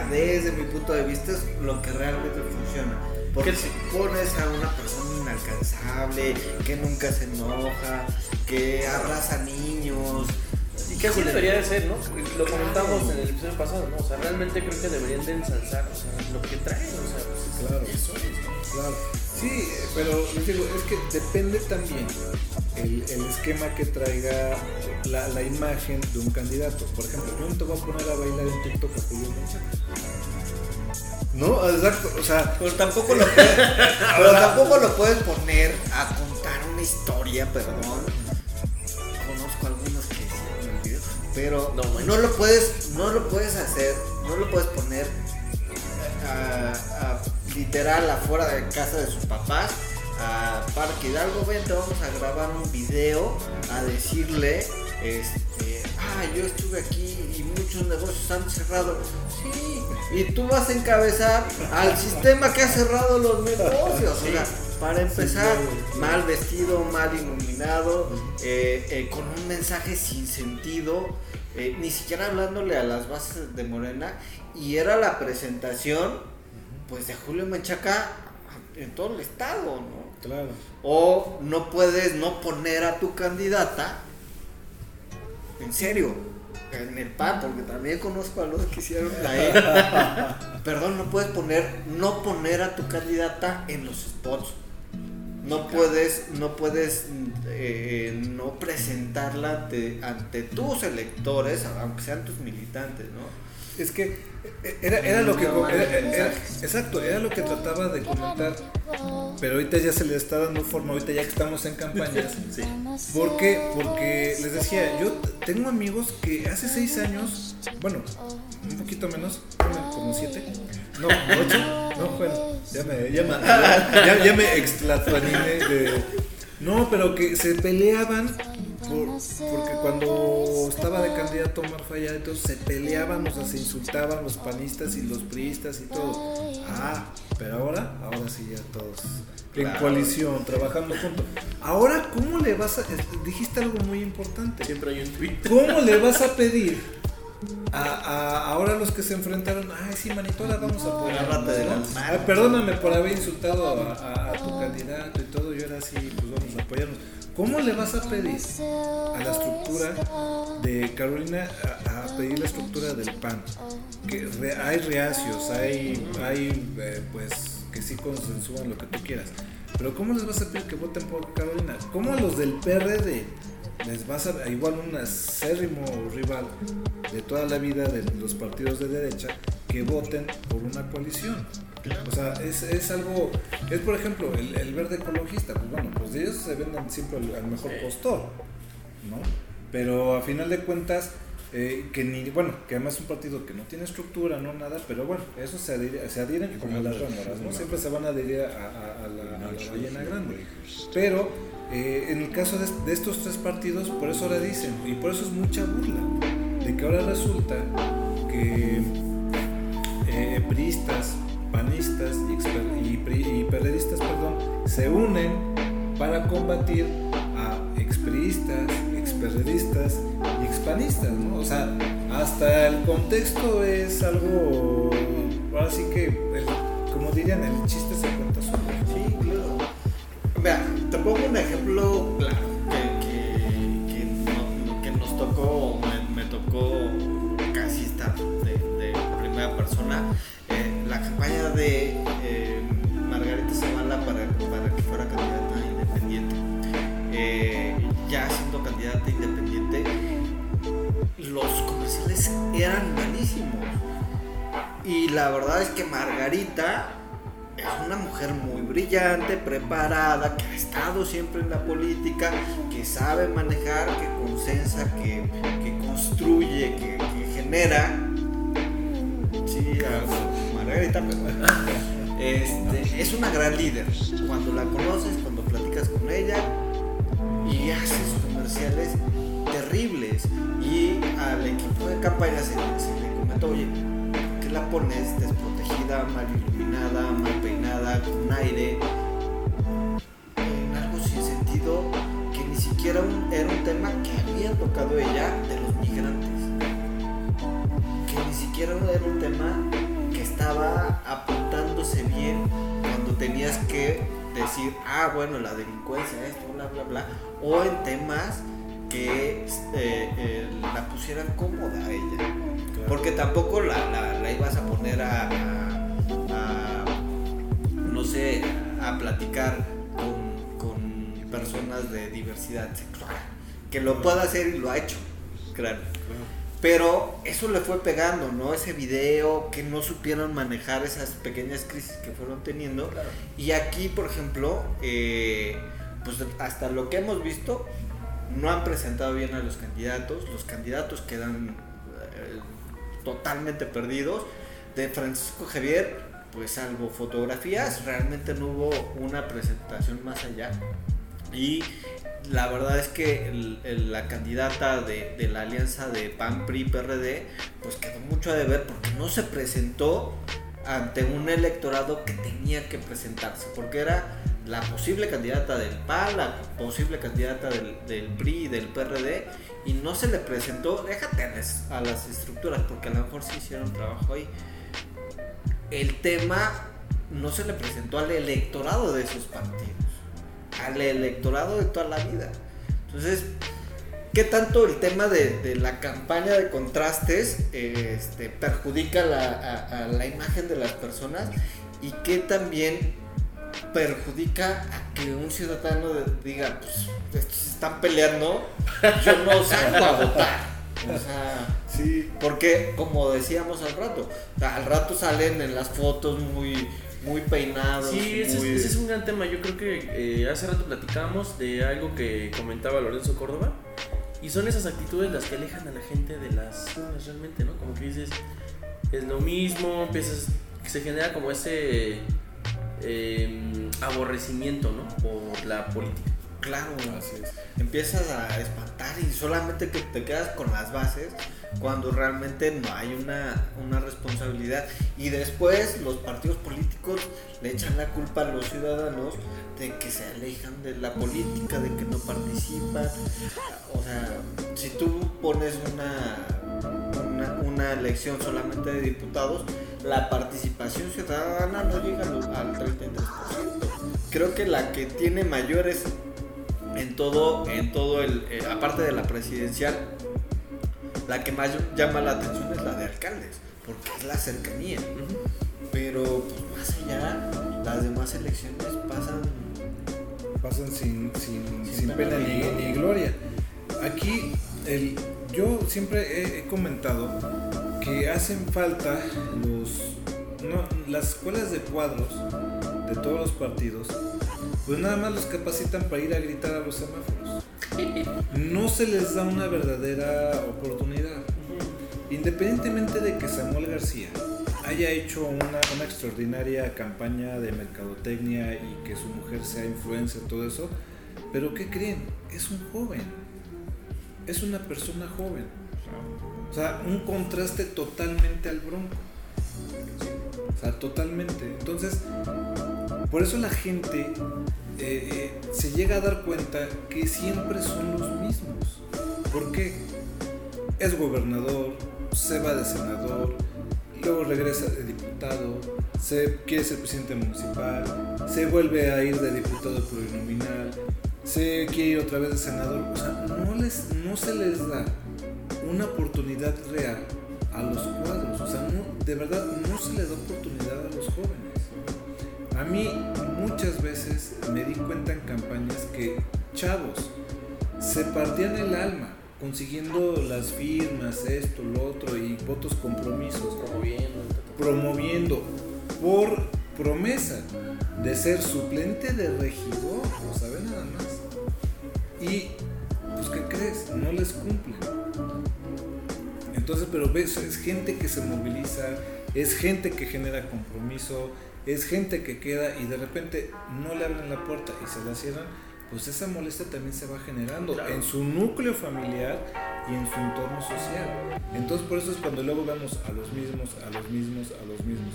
desde mi punto de vista, es lo que realmente funciona. Porque ¿Qué- si pones a una persona inalcanzable, que nunca se enoja, que abraza niños, Y que así debería de ser, ¿no? Lo comentamos en el episodio pasado, ¿no? O sea, realmente creo que deberían de ensalzar, o sea, lo que traen, o sea, pues, Claro. eso. Claro. Sí, pero les digo, es que depende también el, el esquema que traiga la, la imagen de un candidato. Por ejemplo, yo no te voy a poner a bailar en TikTok a Julio Menchaca. No, exacto, o sea, Pero tampoco lo puedes, pero tampoco lo puedes poner a contar una historia, perdón. Conozco algunos que hicieron el pero No lo puedes, no lo puedes hacer, no lo puedes poner a, a- literal afuera de casa de sus papás a Parque Hidalgo, ven, te vamos a grabar un video a decirle, este, ah, yo estuve aquí y muchos negocios han cerrado. Sí, y tú vas a encabezar al sistema que ha cerrado los negocios. O sea, para empezar, mal vestido, mal iluminado, eh, eh, con un mensaje sin sentido, eh, ni siquiera hablándole a las bases de Morena. Y era la presentación, pues, de Julio Menchaca en todo el estado, ¿no? claro. O no puedes no poner a tu candidata. En serio. En el PAN, porque también conozco a los que hicieron la E. Perdón, no puedes poner, no poner a tu candidata en los spots. No puedes, no puedes eh, no presentarla ante, ante tus electores, aunque sean tus militantes, ¿no? Es que era, era lo que era- era- exacto, era lo que trataba de comentar, pero ahorita ya se le está dando forma, ahorita ya que estamos en campañas. Sí. ¿Por qué? Porque les decía, yo tengo amigos que hace seis años, bueno, un poquito menos, como siete, no, ocho, no, bueno, ya me, ya me, ya, ya me de, no, pero que se peleaban por- porque cuando estaba de candidato Omar Fayad, entonces se peleaban, o sea, se insultaban los panistas y los priistas y todo. Ah, pero ahora, ahora sí ya todos en Claro. coalición, trabajando juntos. Ahora, ¿cómo le vas a, dijiste algo muy importante, Siempre hay un tweet. ¿cómo le vas a pedir a, a- ahora los que se enfrentaron, ay sí, manito, ahora vamos a apoyar. Agárrate de las manos. perdóname por haber insultado a, a- a tu candidato y todo, y ahora sí, pues vamos a apoyarnos. ¿Cómo le vas a pedir a la estructura de Carolina a, pedir la estructura del PAN? Que re- hay reacios, hay, hay eh, pues que sí consensúan lo que tú quieras. Pero ¿cómo les vas a pedir que voten por Carolina? ¿Cómo a los del PRD les vas a igual un acérrimo rival de toda la vida de los partidos de derecha que voten por una coalición? O sea, es, es algo, es por ejemplo el, el verde ecologista, pues bueno, pues ellos se venden siempre al, al mejor postor, ¿no? Pero a final de cuentas, eh, que ni, bueno, que además es un partido que no tiene estructura, no nada, pero bueno, eso se, adhiere- se adhieren como las ramoras, ¿no? Siempre se van a adherir a, a- a la, a la ballena grande. Pero eh, en el caso de, de estos tres partidos, por eso ahora dicen, y por eso es mucha burla, de que ahora resulta que eh, priistas, panistas y, y, perredistas, perdón, se unen para combatir a expriistas, experredistas y expanistas, ¿no? O sea, hasta el contexto es algo, ahora sí que, el- como dirían, el chiste se cuenta solo. Sí, claro. Mira, te pongo un ejemplo claro que, que, que, no- que nos tocó, me, tocó casi estar de primera persona. De eh, Margarita Zavala para, para que fuera candidata independiente. Eh, ya siendo candidata independiente, los comerciales eran malísimos. Y la verdad es que Margarita es una mujer muy brillante, preparada, que ha estado siempre en la política, que sabe manejar, que consensa, que, que construye, que, genera. este, es una gran líder. Cuando la conoces, cuando platicas con ella y haces comerciales terribles. Y al equipo de campaña se, se le comentó, oye, ¿por qué la pones desprotegida, mal iluminada, mal peinada, con aire, en algo sin sentido, que ni siquiera era un tema que había tocado ella de los migrantes? Que ni siquiera era un tema estaba apuntándose bien cuando tenías que decir, ah, bueno, la delincuencia, esto, bla, bla, bla, o en temas que eh, eh, la pusieran cómoda a ella. Porque tampoco la, ibas a poner a, no sé, a platicar con, personas de diversidad sexual. Que lo pueda hacer y lo ha hecho, claro. Pero eso le fue pegando, ¿no? Ese video, que no supieron manejar esas pequeñas crisis que fueron teniendo. Y aquí, por ejemplo, eh, pues hasta lo que hemos visto, no han presentado bien a los candidatos, los candidatos quedan eh, totalmente perdidos. De Francisco Javier, pues salvo fotografías, realmente no hubo una presentación más allá. Y la verdad es que la candidata de, la alianza de PAN, PRI, PRD, pues quedó mucho a deber porque no se presentó ante un electorado que tenía que presentarse, porque era la posible candidata del PAN, la posible candidata del, del PRI y del PRD, y no se le presentó, déjate a las estructuras, porque a lo mejor sí hicieron trabajo ahí. El tema no se le presentó al electorado de esos partidos, al electorado de toda la vida. Entonces, ¿qué tanto el tema de, la campaña de contrastes este, perjudica a la imagen de las personas? Y qué también perjudica a que un ciudadano diga, pues estos están peleando, yo no salgo a votar. O sea, sí. porque como decíamos al rato, al rato salen en las fotos muy muy peinados. Sí, ese, Es, un gran tema. Yo creo que eh, hace rato platicábamos de algo que comentaba Lorenzo Córdoba. Y son esas actitudes las que alejan a la gente de las realmente, ¿no? Como que dices, es lo mismo, empiezas, se genera como ese Em, aborrecimiento, ¿no? Por la política. Claro. Empiezas a espantar y solamente que te quedas con las bases cuando realmente no hay una, una responsabilidad. Y después los partidos políticos le echan la culpa a los ciudadanos de que se alejan de la política, de que no participan. O sea, si tú pones una, una, una elección solamente de diputados, la participación ciudadana no llega al 33%. Creo que la que tiene mayores en todo, en todo el, eh, aparte de la presidencial, la que más llama la atención es la de alcaldes, porque es la cercanía. Pero pues, más allá, las demás elecciones pasan pasan sin, pena, ni, gloria. Aquí el, yo siempre he comentado que hacen falta los las escuelas de cuadros de todos los partidos, pues nada más los capacitan para ir a gritar a los semáforos. No se les da una verdadera oportunidad. Independientemente de que Samuel García haya hecho una, extraordinaria campaña de mercadotecnia y que su mujer sea influencer, todo eso, pero ¿qué creen? Es un joven. Es una persona joven o sea, un contraste totalmente al bronco. O sea, totalmente. Entonces, por eso la gente eh, eh, se llega a dar cuenta que siempre son los mismos. ¿Por qué? Es gobernador, se va de senador, luego regresa de diputado, se quiere ser presidente municipal, se vuelve a ir de diputado plurinominal, se quiere ir otra vez de senador. O sea, no, les, no se les da una oportunidad real a los cuadros. O sea, de verdad no se le da oportunidad a los jóvenes. A mí muchas veces me di cuenta en campañas que chavos se partían el alma consiguiendo las firmas, esto, lo otro y votos compromisos. Promoviendo. Promoviendo por promesa de ser suplente de regidor, no sabe nada más. Y, pues, ¿qué crees? No les cumplen. Entonces, pero ves, es gente que se moviliza, es gente que genera compromiso, es gente que queda y de repente no le abren la puerta y se la cierran, pues esa molestia también se va generando en su núcleo familiar y en su entorno social. Entonces por eso es cuando luego vemos a los mismos, a los mismos, a los mismos.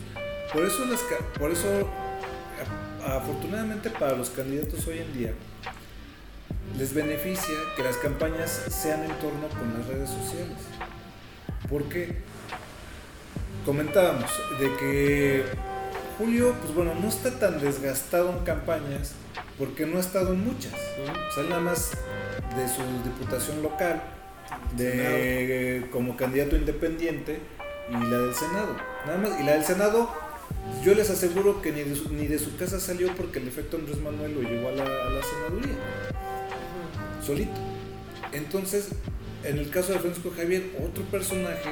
Por eso, las, por eso afortunadamente para los candidatos hoy en día, les beneficia que las campañas sean en torno con las redes sociales. Porque comentábamos de que Julio, pues bueno, no está tan desgastado en campañas porque no ha estado en muchas. O sea, nada más de su diputación local, de como candidato independiente y la del Senado. Nada más. Y la del Senado, yo les aseguro que ni de su, ni de su casa salió porque el efecto Andrés Manuel lo llevó a la, a la senaduría. Solito. Entonces, en el caso de Francisco Javier, otro personaje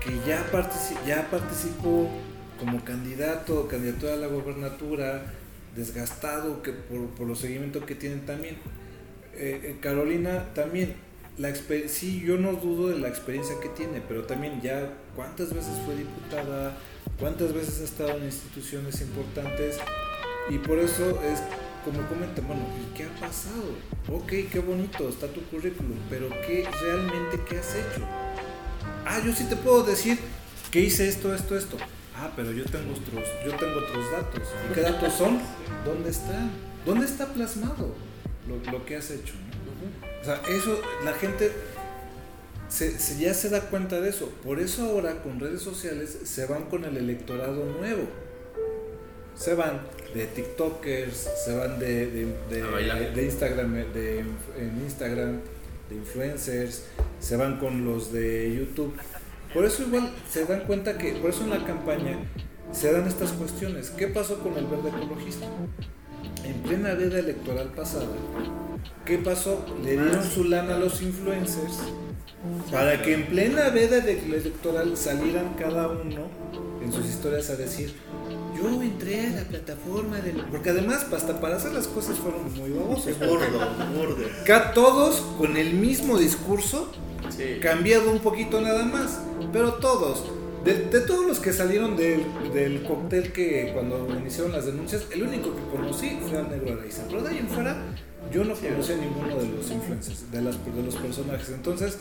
que ya, participó como candidato, candidato a la gobernatura, desgastado que por, los seguimientos que tienen también. Eh, eh, Carolina también, la sí, yo no dudo de la experiencia que tiene, pero también ya cuántas veces fue diputada, cuántas veces ha estado en instituciones importantes y por eso es como comentan, bueno, ¿y qué ha pasado? Ok, qué bonito, está tu currículum, pero ¿qué realmente qué has hecho? Ah, yo sí te puedo decir que hice esto, esto, esto. Ah, pero yo tengo otros, yo tengo otros datos. ¿Y qué datos son? ¿Dónde está? ¿Dónde está plasmado lo, que has hecho? O sea, eso, la gente se, ya se da cuenta de eso. Por eso ahora con redes sociales se van con el electorado nuevo. Se van de TikTokers, se van de, de, Instagram, de, en Instagram, de influencers, se van con los de YouTube. Por eso igual se dan cuenta que, por eso en la campaña se dan estas cuestiones. ¿Qué pasó con el verde ecologista? En plena veda electoral pasada, ¿qué pasó? Le dieron su lana a los influencers para que en plena veda electoral salieran cada uno en sus historias a decir, yo entré a la plataforma del... Porque además, hasta para hacer las cosas fueron muy babosos. Gordo, Todos con el mismo discurso, cambiado un poquito nada más, pero todos. De, todos los que salieron del, del, cóctel que cuando iniciaron las denuncias, el único que conocí fue al Negro Araiza. Pero de ahí en fuera, yo no conocí a ninguno de los influencers, de, las, de los personajes. Entonces,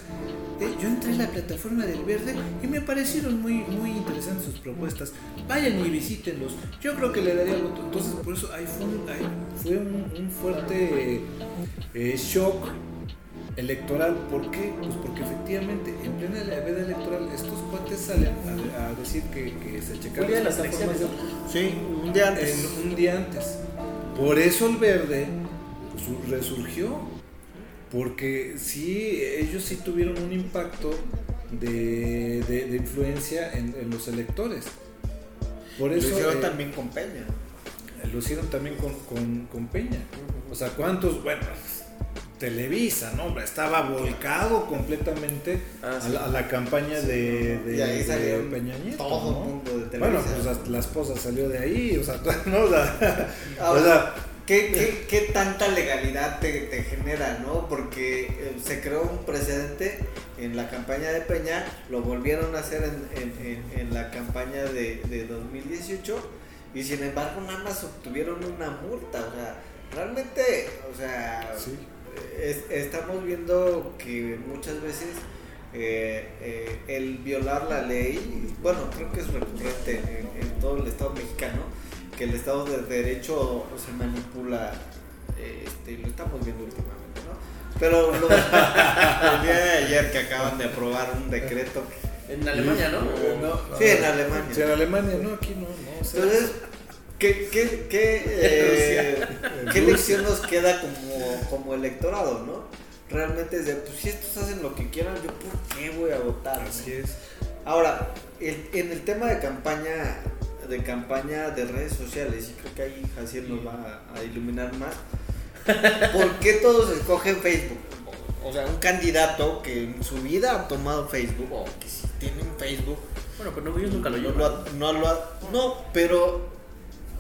eh, yo entré en la plataforma del Verde y me parecieron muy, muy interesantes sus propuestas. Vayan y visítenlos. Yo creo que le daría voto. Entonces, por eso ahí fue un, fue un, fuerte eh, shock electoral. ¿Por qué? Pues porque efectivamente en plena veda electoral estos cuates salen a, decir que, que se checaron las plataformas. Sí, un día antes. un día antes. Por eso el verde resurgió. Porque sí, ellos sí tuvieron un impacto de, de, influencia en, los electores. Por eso, lo hicieron eh, también con Peña. Lo hicieron también con, con, con Peña. O sea, ¿cuántos? Bueno, Televisa, ¿no? Estaba volcado completamente ah, a, la, campaña de, de, Peña Nieto. Todo el mundo de Televisa. Bueno, pues la, esposa salió de ahí, o sea, ¿no? o sea ¿Qué, qué, tanta legalidad te, te, genera, no? Porque eh, se creó un precedente en la campaña de Peña, lo volvieron a hacer en, en, en la campaña de, de, 2018 y sin embargo nada más obtuvieron una multa, o sea, realmente, o sea, estamos viendo que muchas veces eh, eh, el violar la ley, bueno, creo que es recurrente en, en todo el Estado mexicano, que el Estado de Derecho se manipula, este, lo estamos viendo últimamente, ¿no? Pero el día de ayer que acaban de aprobar un decreto. En Alemania, ¿no? sí, en Alemania. Sí, en Alemania, no, aquí no. Entonces, ¿qué, qué, qué, eh, ¿qué lección nos queda como, como electorado, no? Realmente es de, pues si estos hacen lo que quieran, yo por qué voy a votar. Así es. Ahora, en el tema de campaña, de campaña de redes sociales, y creo que ahí Jaciel nos va a, iluminar más. ¿Por qué todos escogen Facebook? O sea, un candidato que en su vida ha tomado Facebook, o que si tienen Facebook. Bueno, pero no, ellos nunca lo llevan. No, lo, no, pero,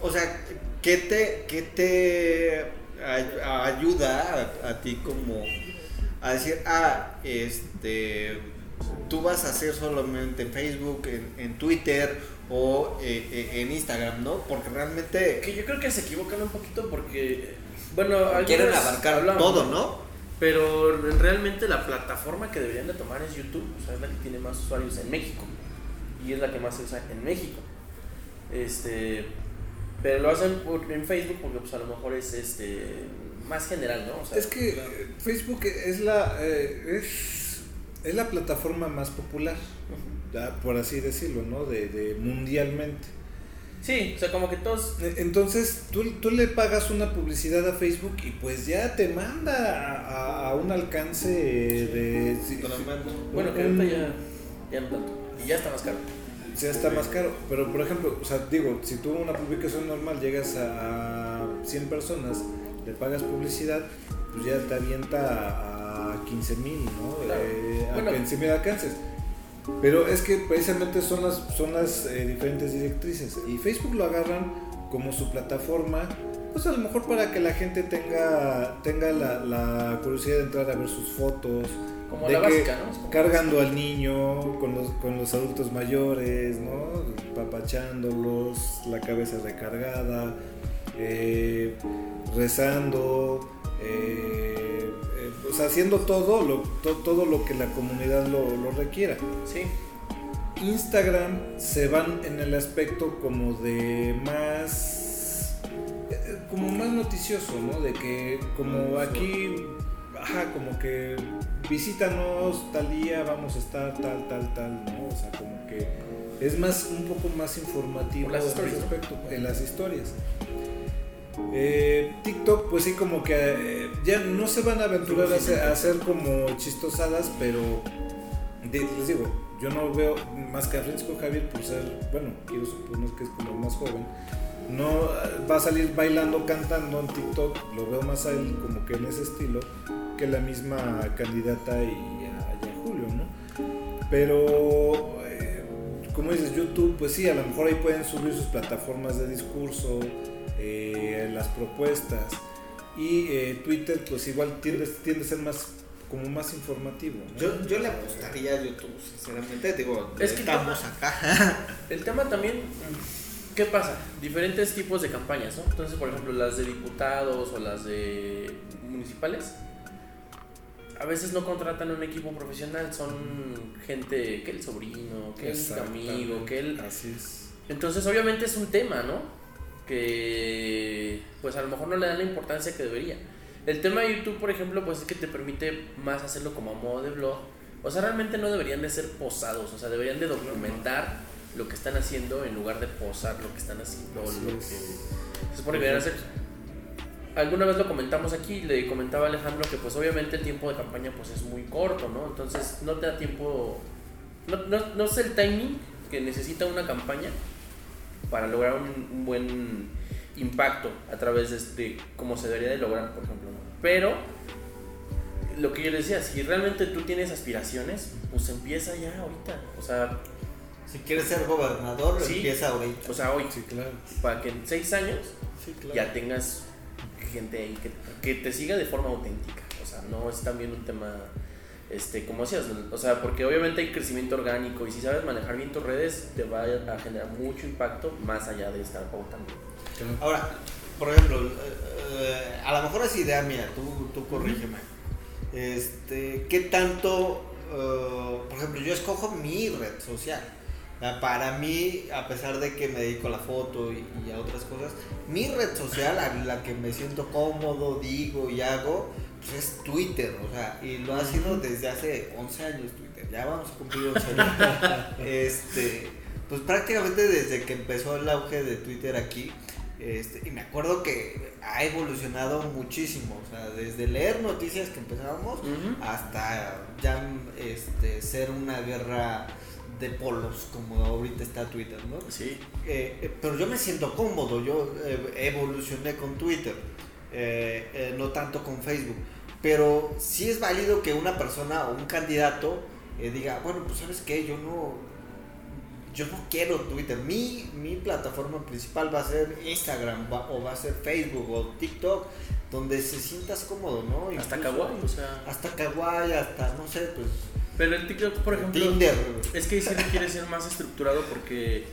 o sea, ¿qué te, qué te ayuda a, ti como a decir, ah, este, tú vas a hacer solamente Facebook, en, en Twitter o eh, eh, en Instagram, ¿no? Porque realmente... Que yo creo que se equivocan un poquito porque, bueno, quieren abarcar todo, ¿no? Pero realmente la plataforma que deberían de tomar es YouTube, o sea, es la que tiene más usuarios en México. Y es la que más se usa en México. Este, pero lo hacen por- en Facebook porque pues a lo mejor es este más general, ¿no? O sea, Es que eh, Facebook es la, eh, es, es la plataforma más popular, por así decirlo, ¿no? De, de mundialmente. Sí, o sea, como que todos E- Entonces tú, tú le pagas una publicidad a Facebook y pues ya te manda a, a un alcance de... si- Tremendo. Bueno, que ahorita ya, ya no tanto. Y ya está más caro. ya está más caro. Pero por ejemplo, o sea, digo, si tú una publicación normal llegas a, a 100 personas, le pagas publicidad, pues ya te avienta a 15 mil, ¿no? Claro. Eh, a Bueno. 15 mil alcances. Pero es que precisamente son las, son las eh, diferentes directrices. Y Facebook lo agarran como su plataforma, pues a lo mejor para que la gente tenga, tenga la, la curiosidad de entrar a ver sus fotos. Como de la que básica, ¿no? Como Cargando al niño con los, con los adultos mayores, ¿no? Papachándolos, la cabeza recargada, eh, rezando, eh, eh, haciendo todo lo, to- todo lo que la comunidad lo, lo requiera. Sí, Instagram se van en el aspecto como de más eh, como más noticioso, ¿no? De que como aquí ajá, como que visítanos tal día, vamos a estar tal tal tal, ¿no? O sea, como que es más un poco más informativo en las historias. Eh, TikTok, pues sí, como que eh, ya no se van a aventurar a hacer, como chistosadas, pero de- les digo, yo no veo más que a Francisco Javier por ser, bueno, quiero suponer que es como más joven. No eh, va a salir bailando, cantando en TikTok, lo veo más a él como que en ese estilo que la misma candidata y a, y a Julio, ¿no? Pero, como dices, YouTube, pues sí, a lo mejor ahí pueden subir sus plataformas de discurso, eh, las propuestas. Y eh, Twitter, pues igual tiende, tiende a ser más como más informativo. ¿no? Yo, yo le apostaría a YouTube, sinceramente. Digo, Es que estamos acá. El tema también, mm, ¿qué pasa? Diferentes tipos de campañas, ¿no? Entonces, por ejemplo, las de diputados o las de municipales, a veces no contratan un equipo profesional, son gente que el sobrino, que el amigo, que el... Así es. Entonces, obviamente es un tema, ¿no? Que pues a lo mejor no le dan la importancia que debería. El tema de YouTube, por ejemplo, pues es que te permite más hacerlo como a modo de blog. O sea, realmente no deberían de ser posados, o sea, deberían de documentar lo que están haciendo en lugar de posar lo que están haciendo. Lo es. que que deberían hacer. Alguna vez lo comentamos aquí, le comentaba a Alejandro que pues obviamente el tiempo de campaña pues es muy corto, ¿no? Entonces no te da tiempo, no, no, no es el timing que necesita una campaña para lograr un, un buen impacto a través de, de cómo se debería de lograr, por ejemplo. ¿no? Pero lo que yo decía, si realmente tú tienes aspiraciones, pues empieza ya ahorita. O sea, Si quieres ser gobernador, Sí. empieza ahorita. o sea hoy, Sí, claro. para que en seis años Sí, claro. ya tengas gente ahí que, que te siga de forma auténtica. O sea, no es también un tema, este, como decías, o sea, porque obviamente hay crecimiento orgánico y si sabes manejar bien tus redes, te va a generar mucho impacto más allá de estar pautando. Ahora, por ejemplo, eh, eh, a lo mejor es idea mía, tú, tú corrígeme. Este, ¿Qué tanto, eh, por ejemplo, yo escojo mi red social? Para mí, a pesar de que me dedico a la foto y, y a otras cosas, mi red social, a la que me siento cómodo, digo y hago, pues es Twitter, o sea, y lo ha sido desde hace 11 años Twitter, ya vamos a cumplir 11 años. este, pues prácticamente desde que empezó el auge de Twitter aquí, este, y me acuerdo que ha evolucionado muchísimo, o sea, desde leer noticias que empezábamos hasta ya este, ser una guerra de polos como ahorita está Twitter, ¿no? Sí, Eh, eh, pero yo me siento cómodo, yo eh, evolucioné con Twitter, eh, no tanto con Facebook. Pero sí es válido que una persona o un candidato eh, diga, bueno, pues sabes qué, yo no, yo no quiero Twitter, mi, mi plataforma principal va a ser Instagram va- o va a ser Facebook o TikTok, donde se sientas cómodo, ¿no? hasta kawaii, o sea. Hasta Kawaii, hasta, no sé, pues Pero el TikTok, por ejemplo, Tinder. es que sí requiere ser más estructurado porque,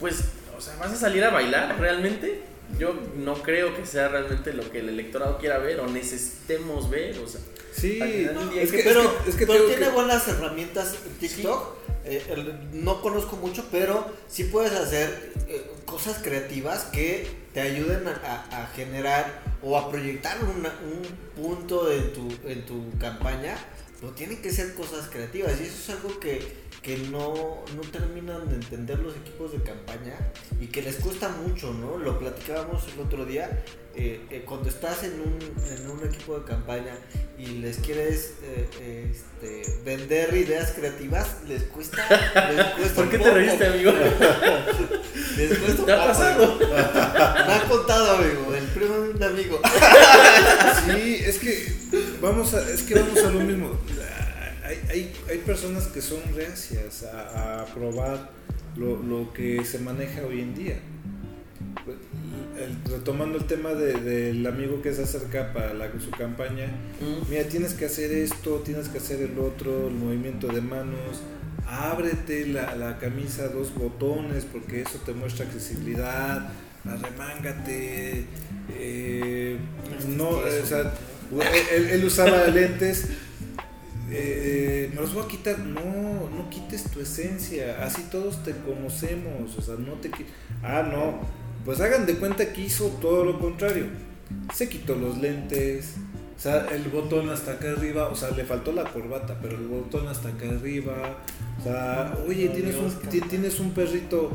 pues, o sea, vas a salir a bailar realmente. Yo no creo que sea realmente lo que el electorado quiera ver o necesitemos ver. O sea, Sí, Al final del día, es ¿qué- que, pero es que, tiene que- buenas herramientas TikTok. Eh, el- no conozco mucho, pero sí puedes hacer eh, cosas creativas que te ayuden a, a- a generar o a proyectar una- un punto en tu, en tu campaña. Pero tienen que ser cosas creativas y eso es algo que, que no, no terminan de entender los equipos de campaña y que les cuesta mucho, ¿no? Lo platicábamos el otro día. eh, eh, cuando estás en un, en un equipo de campaña y les quieres eh, eh, este, vender ideas creativas, les cuesta. Les cuesta ¿por qué te reíste, amigo? Les cuesta un ¿Te ha pasado? Me ha contado, amigo, el primo de un amigo. Sí, es que vamos a, es que vamos a lo mismo. Hay, hay, hay personas que son reacias a, a probar lo, lo que se maneja hoy en día. El- retomando el tema de- del amigo que se acerca para la- su campaña, Mm. mira, tienes que hacer esto, tienes que hacer el otro, el movimiento de manos, ábrete la, la camisa dos botones porque eso te muestra accesibilidad, arremángate, eh, no, eh, o sea, él, él usaba lentes, eh, me los voy a quitar, no, no quites tu esencia, así todos te conocemos, o sea, no te ah, no, pues hagan de cuenta que hizo todo lo contrario, se quitó los lentes, o sea, el botón hasta acá arriba, o sea, le faltó la corbata, pero el botón hasta acá arriba, o sea, oye, tienes un, tienes un perrito,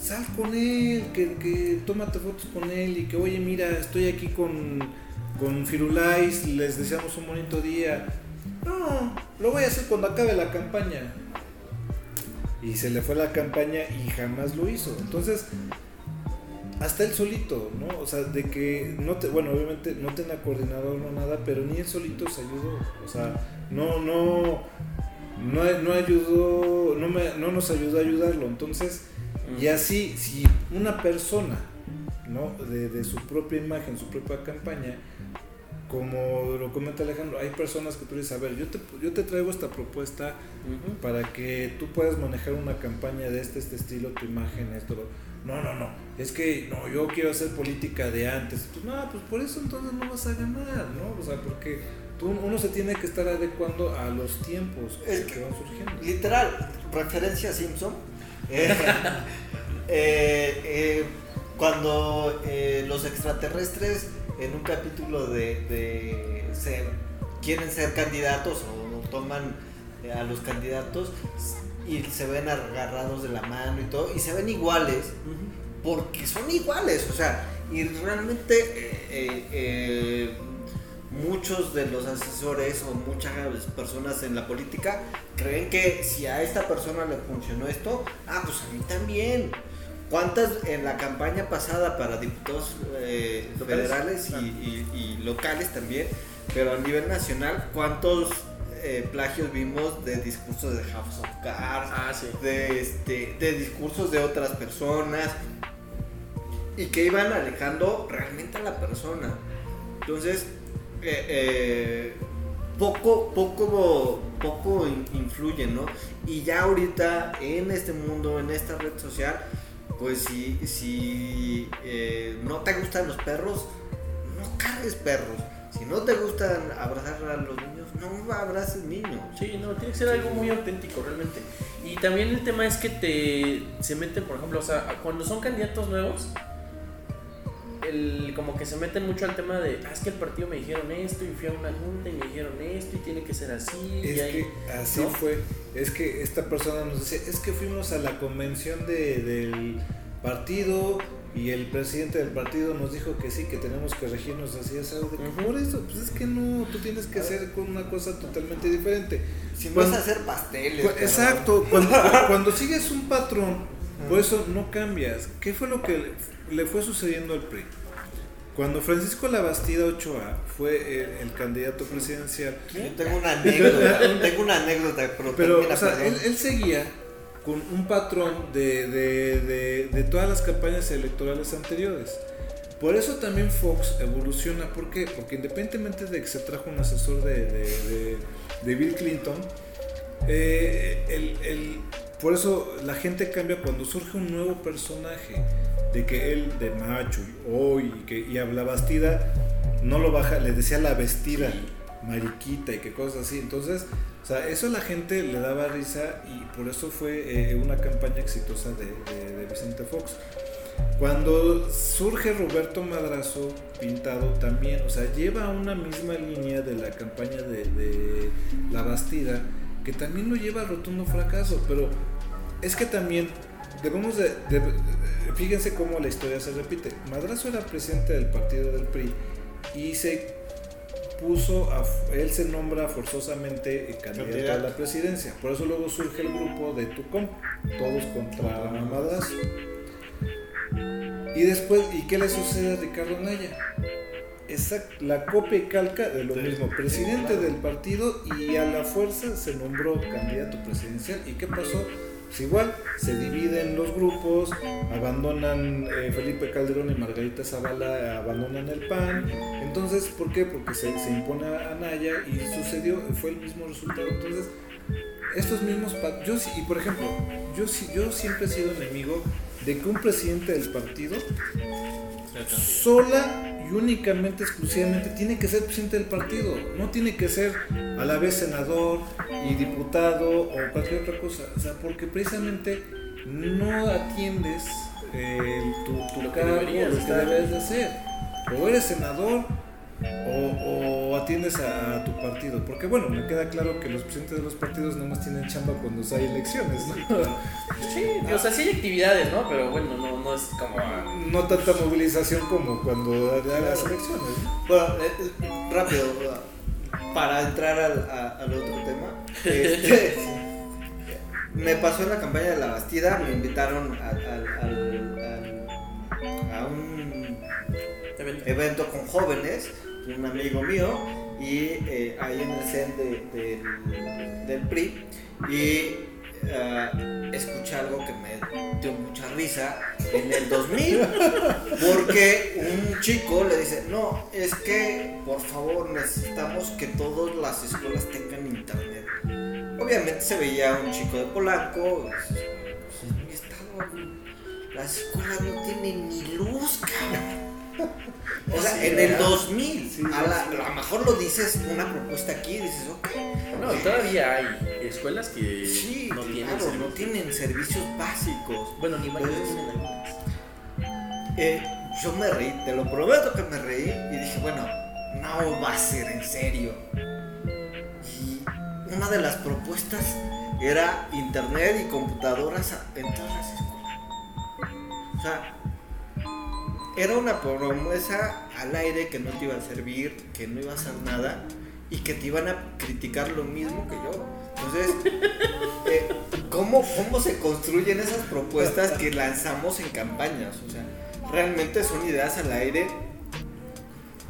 sal con él, que, que tómate fotos con él y que, oye, mira, estoy aquí con, con Firulais, les deseamos un bonito día. No, lo voy a hacer cuando acabe la campaña. Y se le fue la campaña y jamás lo hizo. Entonces, hasta él solito, ¿no? O sea, de que no te, bueno, obviamente no tenía coordinador no nada, pero ni él solito se ayudó. O sea, no, no, no, no ayudó, no, me, no nos ayudó a ayudarlo. Entonces, y así, si una persona, ¿no? De, de su propia imagen, su propia campaña, como lo comenta Alejandro, hay personas que tú dices, a ver, yo te, yo te traigo esta propuesta para que tú puedas manejar una campaña de este, este estilo, tu imagen, esto. lo- No, no, no. Es que no, yo quiero hacer política de antes. Pues, no, pues por eso entonces no vas a ganar, ¿no? O sea, porque tú, uno se tiene que estar adecuando a los tiempos Es que, que- van surgiendo. Literal, referencia a Simpson. Eh, eh, eh, cuando eh, los extraterrestres en un capítulo de, de ser, quieren ser candidatos o toman eh, a los candidatos y se ven agarrados de la mano y todo, y se ven iguales, porque son iguales, o sea, y realmente eh, eh, muchos de los asesores o muchas personas en la política creen que si a esta persona le funcionó esto, ah, pues a mí también. ¿Cuántas en la campaña pasada para diputados eh, federales y, Ah. y- y locales también, pero a nivel nacional, cuántos eh, plagios vimos de discursos de House of Cards, Ah, sí. de, este, de discursos de otras personas y que iban alejando realmente a la persona. Entonces, eh, poco, poco, poco in- influye, ¿no? Y ya ahorita en este mundo, en esta red social, pues si, si eh, no te gustan los perros, no cargues perros. Si no te gustan abrazar a los niños, no abraces niños. Sí, no, tiene que ser algo muy auténtico realmente. Y también el tema es que te se meten, por ejemplo, o sea, cuando son candidatos nuevos, el, como que se meten mucho al tema de, ah, es que el partido me dijeron esto y fui a una junta y me dijeron esto y tiene que ser así. Es y ahí- que así ¿no? fue. Es que esta persona nos decía, es que fuimos a la convención de- del partido y el presidente del partido nos dijo que sí, que tenemos que regirnos así, es algo de que, por eso, pues es que no, tú tienes que hacer con una cosa totalmente diferente. Si no Cuando- es hacer pasteles. Cu- cabrón. Exacto, cuando, cuando sigues un patrón, por eso no cambias. ¿Qué fue lo que le, le fue sucediendo al PRI? Cuando Francisco Labastida Ochoa fue el, el candidato presidencial, Yo tengo una anécdota, tengo una anécdota, pero, pero o sea, él, él seguía con un patrón de, de- de- de todas las campañas electorales anteriores. Por eso también Fox evoluciona. ¿Por qué? Porque independientemente de que se trajo un asesor de, de- de- de Bill Clinton, eh, el- el- por eso la gente cambia cuando surge un nuevo personaje. De que él de macho y hoy y que y a la Bastida no lo baja, le decía la vestida, mariquita y que cosas así. Entonces, o sea, eso la gente le daba risa y por eso fue eh, una campaña exitosa de, de- de Vicente Fox. Cuando surge Roberto Madrazo pintado también, o sea, lleva una misma línea de la campaña de, de La Bastida, que también lo lleva a rotundo fracaso, pero es que también debemos de, fíjense cómo la historia se repite. Madrazo era presidente del partido del PRI y se puso, a, él se nombra forzosamente candidato a la presidencia. Por eso luego surge el grupo de Tucón, todos contra Madrazo. Y después, ¿y qué le sucede a Ricardo Naya? Exact, la copia y calca de lo mismo, presidente del partido y a la fuerza se nombró candidato presidencial. ¿Y qué pasó? Pues igual, se dividen los grupos, abandonan eh, Felipe Calderón y Margarita Zavala, abandonan el PAN. Entonces, ¿por qué? Porque se, se impone a Naya y sucedió, fue el mismo resultado. Entonces, estos mismos yo y por ejemplo yo sí yo siempre he sido enemigo de que un presidente del partido sola y únicamente exclusivamente tiene que ser presidente del partido. No tiene que ser a la vez senador y diputado o cualquier otra cosa. O sea porque precisamente no atiendes eh, tu, tu Lo que cargo deberías lo que debes de hacer. O eres senador o, o atiendes a, a tu partido. Porque bueno, me queda claro que los presidentes de los partidos nada más tienen chamba cuando hay elecciones, ¿no? Sí, o sea, sí hay actividades, ¿no? Pero bueno, no, no es como... No tanta movilización como cuando hay las elecciones. ¿no? Bueno, eh, eh, rápido, para entrar al, a- al otro tema. este, me pasó en la campaña de la Bastida, me invitaron al- al- a un evento con jóvenes, un amigo mío, y eh, ahí en el CEN de- del- PRI, y ah, escuché algo que me dio mucha risa en el 2000, porque un chico le dice, no, es que por favor necesitamos que todas las escuelas tengan internet. Obviamente se veía un chico de Polanco, pues, mi estado las escuelas no tienen ni luz, cabrón. O sea, Sí, en el ¿verdad? 2000, Sí, a, la- sí. a lo mejor lo dices una propuesta aquí y dices, ok. No, todavía hay escuelas que Sí, no tienen... claro, no servicio. tienen servicios básicos. Bueno, ni varios Pues- tienen algunas. Eh, yo me reí, te lo prometo que me reí y dije, bueno, no va a ser en serio. Y una de las propuestas era internet y computadoras en todas las escuelas. O sea, era una promesa al aire que no te iba a servir, que no iba a hacer nada y que te iban a criticar lo mismo que yo. Entonces, eh, ¿cómo, ¿cómo se construyen esas propuestas que lanzamos en campañas? O sea, realmente son ideas al aire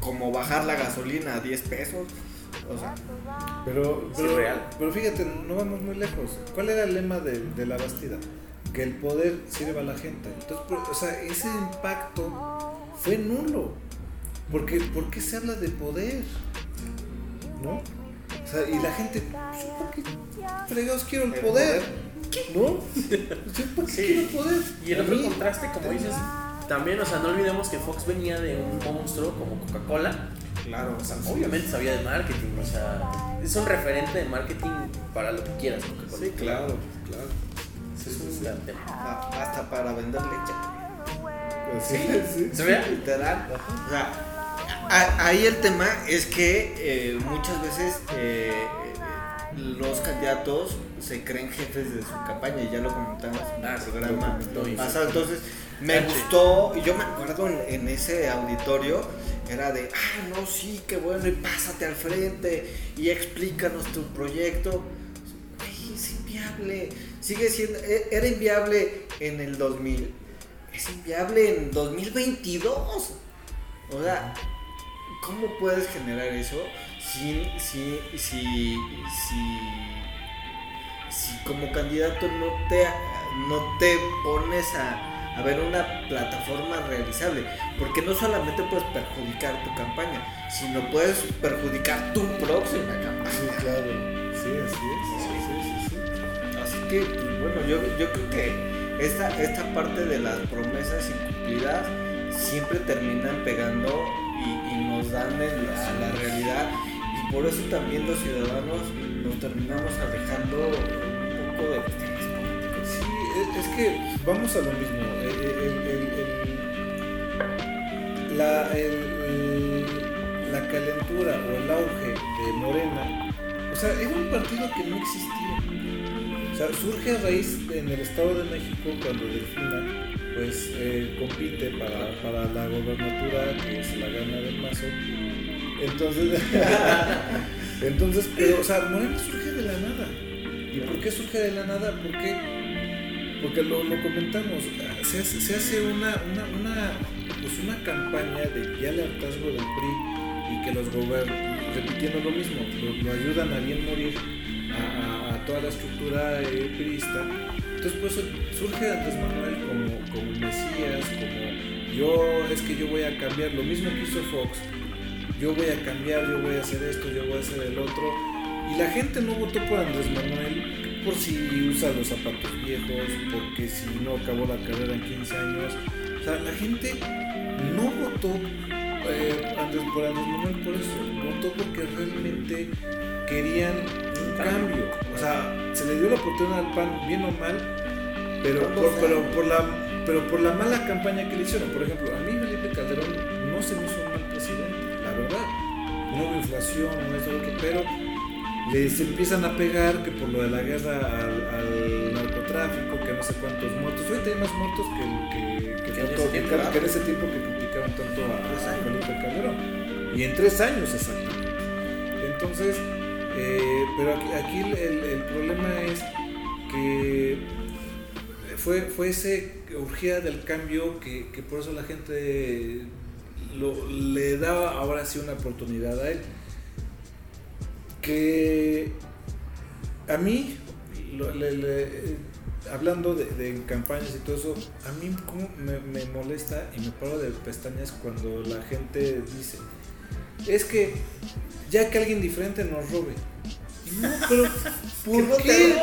como bajar la gasolina a 10 pesos. O sea, Pero, Sí, pero, real. pero fíjate, no vamos muy lejos. ¿Cuál era el lema de, de la Bastida? Que el poder sirva a la gente. Entonces, o sea, ese impacto fue nulo. Porque, ¿Por qué se habla de poder? ¿No? O sea, y la gente, pues, ¿por qué fregados quiero el poder? ¿No? O sea, ¿Por qué Sí. quiero el poder? Y el otro contraste, como dices, también, o sea, no olvidemos que Fox venía de un monstruo como Coca-Cola. claro, O sea, obviamente sabía de marketing, o sea, es un referente de marketing para lo que quieras, Coca-Cola. Sí, claro, claro. Ese es un gran tema. a- hasta para vender leche. Pues sí. Literal. O sea, a- ahí el tema es que eh, muchas veces eh, los candidatos se creen jefes de su campaña y ya lo comentamos en Ah, el sí, programa pasado. Entonces, me gustó, y yo me acuerdo en, en ese auditorio, era de, ah, no, sí, qué bueno, y pásate al frente y explícanos tu proyecto. Es inviable. Sigue siendo, e- era inviable en el 2000, es inviable en 2022. O sea, ¿cómo puedes generar eso si, si, si, si, si como candidato no te, no te pones a, a ver una plataforma realizable? Porque no solamente puedes perjudicar tu campaña, sino puedes perjudicar tu próxima campaña. Sí, claro. Sí, así es. Sí, que, bueno, yo, yo creo que esta, esta parte de las promesas incumplidas siempre terminan pegando y, nos dan a la realidad y por eso también los ciudadanos nos terminamos alejando un poco de los Sí, es, que vamos a lo mismo. la, la calentura o el auge de Morena, o sea, era un partido que no existía. O sea, surge a raíz en el Estado de México cuando Delfina pues eh, compite para, para, la gobernatura que se la gana del mazo. Entonces, entonces, pero, o sea, Morena surge de la nada. ¿Y por qué surge de la nada? Porque, porque lo, lo comentamos, se hace, se hace una, una, una, pues una campaña de ya hartazgo del PRI y que los gobiernos, repitiendo lo mismo, lo, ayudan a bien morir a, toda la estructura eh, priista entonces por surge Andrés Manuel como, como Mesías, como yo, es que yo voy a cambiar, lo mismo que hizo Fox, yo voy a cambiar, yo voy a hacer esto, yo voy a hacer el otro. Y la gente no votó por Andrés Manuel por si usa los zapatos viejos, porque si no acabó la carrera en 15 años. O sea, la gente no votó eh, por Andrés por eso, votó porque realmente querían un cambio. O sea, se le dio la oportunidad al PAN, bien o mal, pero por, pero, por la, pero por la mala campaña que le hicieron. Por ejemplo, a mí Felipe Calderón no se me hizo un mal presidente, la verdad. No hubo inflación, no es lo que, pero les empiezan a pegar que por lo de la guerra al, narcotráfico, que no sé cuántos muertos. Hoy hay más muertos que, que, que, en ese tiempo que tanto a, Felipe Calderón. Y en tres años exactamente. Entonces, eh, pero aquí, el, problema es que fue, fue ese urgida del cambio que, por eso la gente le daba ahora sí una oportunidad a él. Que a mí, hablando de, campañas y todo eso, a mí me, me molesta y me paro de pestañas cuando la gente dice, es que ya que alguien diferente nos robe. No, pero ¿por qué?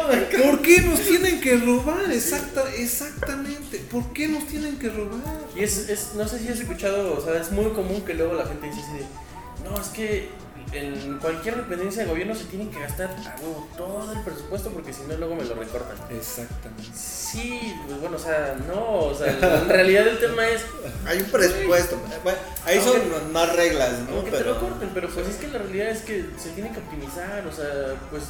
¿Por qué nos tienen que robar? Exacta, exactamente. ¿Por qué nos tienen que robar? Y es, es, no sé si has escuchado, o sea, es muy común que luego la gente dice así no, es que en cualquier dependencia de gobierno se tiene que gastar a todo el presupuesto porque si no luego me lo recortan. Exactamente. Sí, pues bueno, o sea, no, o sea, en realidad el tema es... Hay un presupuesto, bueno, ahí son más reglas, ¿no? Aunque pero... te lo corten, pero pues es que la realidad es que se tiene que optimizar, o sea, pues,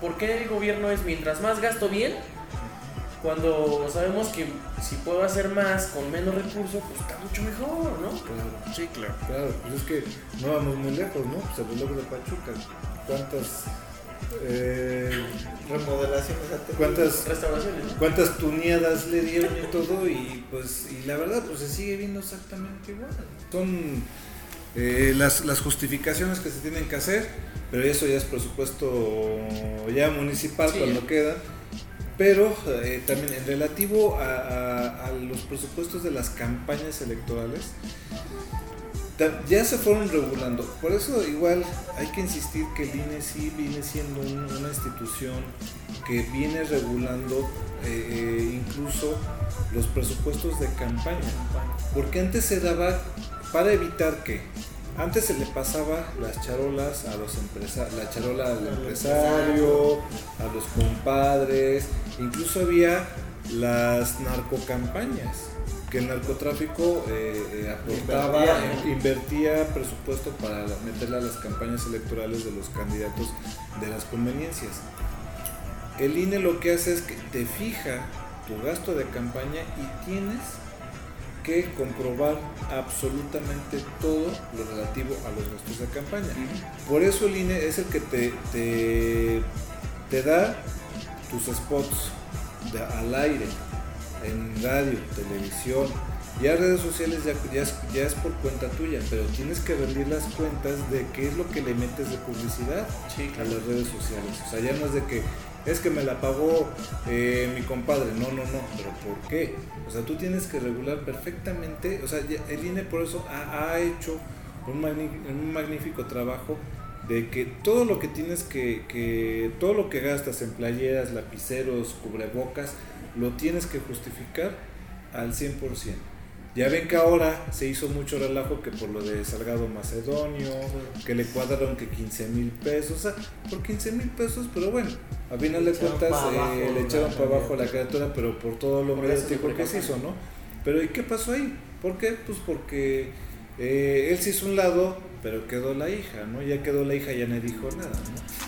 ¿por qué el gobierno es mientras más gasto bien? Cuando sabemos que si puedo hacer más con menos recursos, pues está mucho mejor, ¿no? Claro. Sí, claro. Claro, pues es que no vamos muy lejos, ¿no? Pues el reloj de Pachuca, ¿cuántas eh, remodelaciones cuántas restauraciones cuántas tuneadas le dieron y todo y pues y la verdad pues se sigue viendo exactamente igual son eh, las, las justificaciones que se tienen que hacer pero eso ya es presupuesto ya municipal cuando queda pero eh, también en relativo a, los presupuestos de las campañas electorales, ya se fueron regulando. Por eso igual hay que insistir que el INE sí viene siendo una institución que viene regulando eh, eh, incluso los presupuestos de campaña. Porque antes se daba para evitar que antes se le pasaba las charolas a los empresarios, la charola al empresario, a los compadres, incluso había las narcocampañas, que el narcotráfico eh, eh, aportaba, invertía. presupuesto para meterle a las campañas electorales de los candidatos de las conveniencias. El INE lo que hace es que te fija tu gasto de campaña y tienes que comprobar absolutamente todo lo relativo a los gastos de campaña. Por eso el INE es el que te, te, da tus spots al aire, en radio, televisión. Ya redes sociales ya, ya, es, por cuenta tuya, pero tienes que rendir las cuentas de qué es lo que le metes de publicidad a las redes sociales. O sea, ya no es de que es que me la pagó eh, mi compadre. No, no, no, pero ¿por qué? O sea, tú tienes que regular perfectamente, o sea, el INE por eso ha, hecho un, magnífico trabajo de que todo lo que tienes que, que, todo lo que gastas en playeras, lapiceros, cubrebocas, lo tienes que justificar al 100%. Ya ven que ahora se hizo mucho relajo que por lo de Salgado Macedonio, que le cuadraron que 15 mil pesos, o sea, por 15 mil pesos, pero bueno, a final de cuentas eh, le echaron para abajo la criatura, pero por todo lo mediático que se hizo, ¿no? Pero ¿y qué pasó ahí? ¿Por qué? Pues porque eh, él se hizo un lado, pero quedó la hija, ¿no? Ya quedó la hija, ya no dijo nada,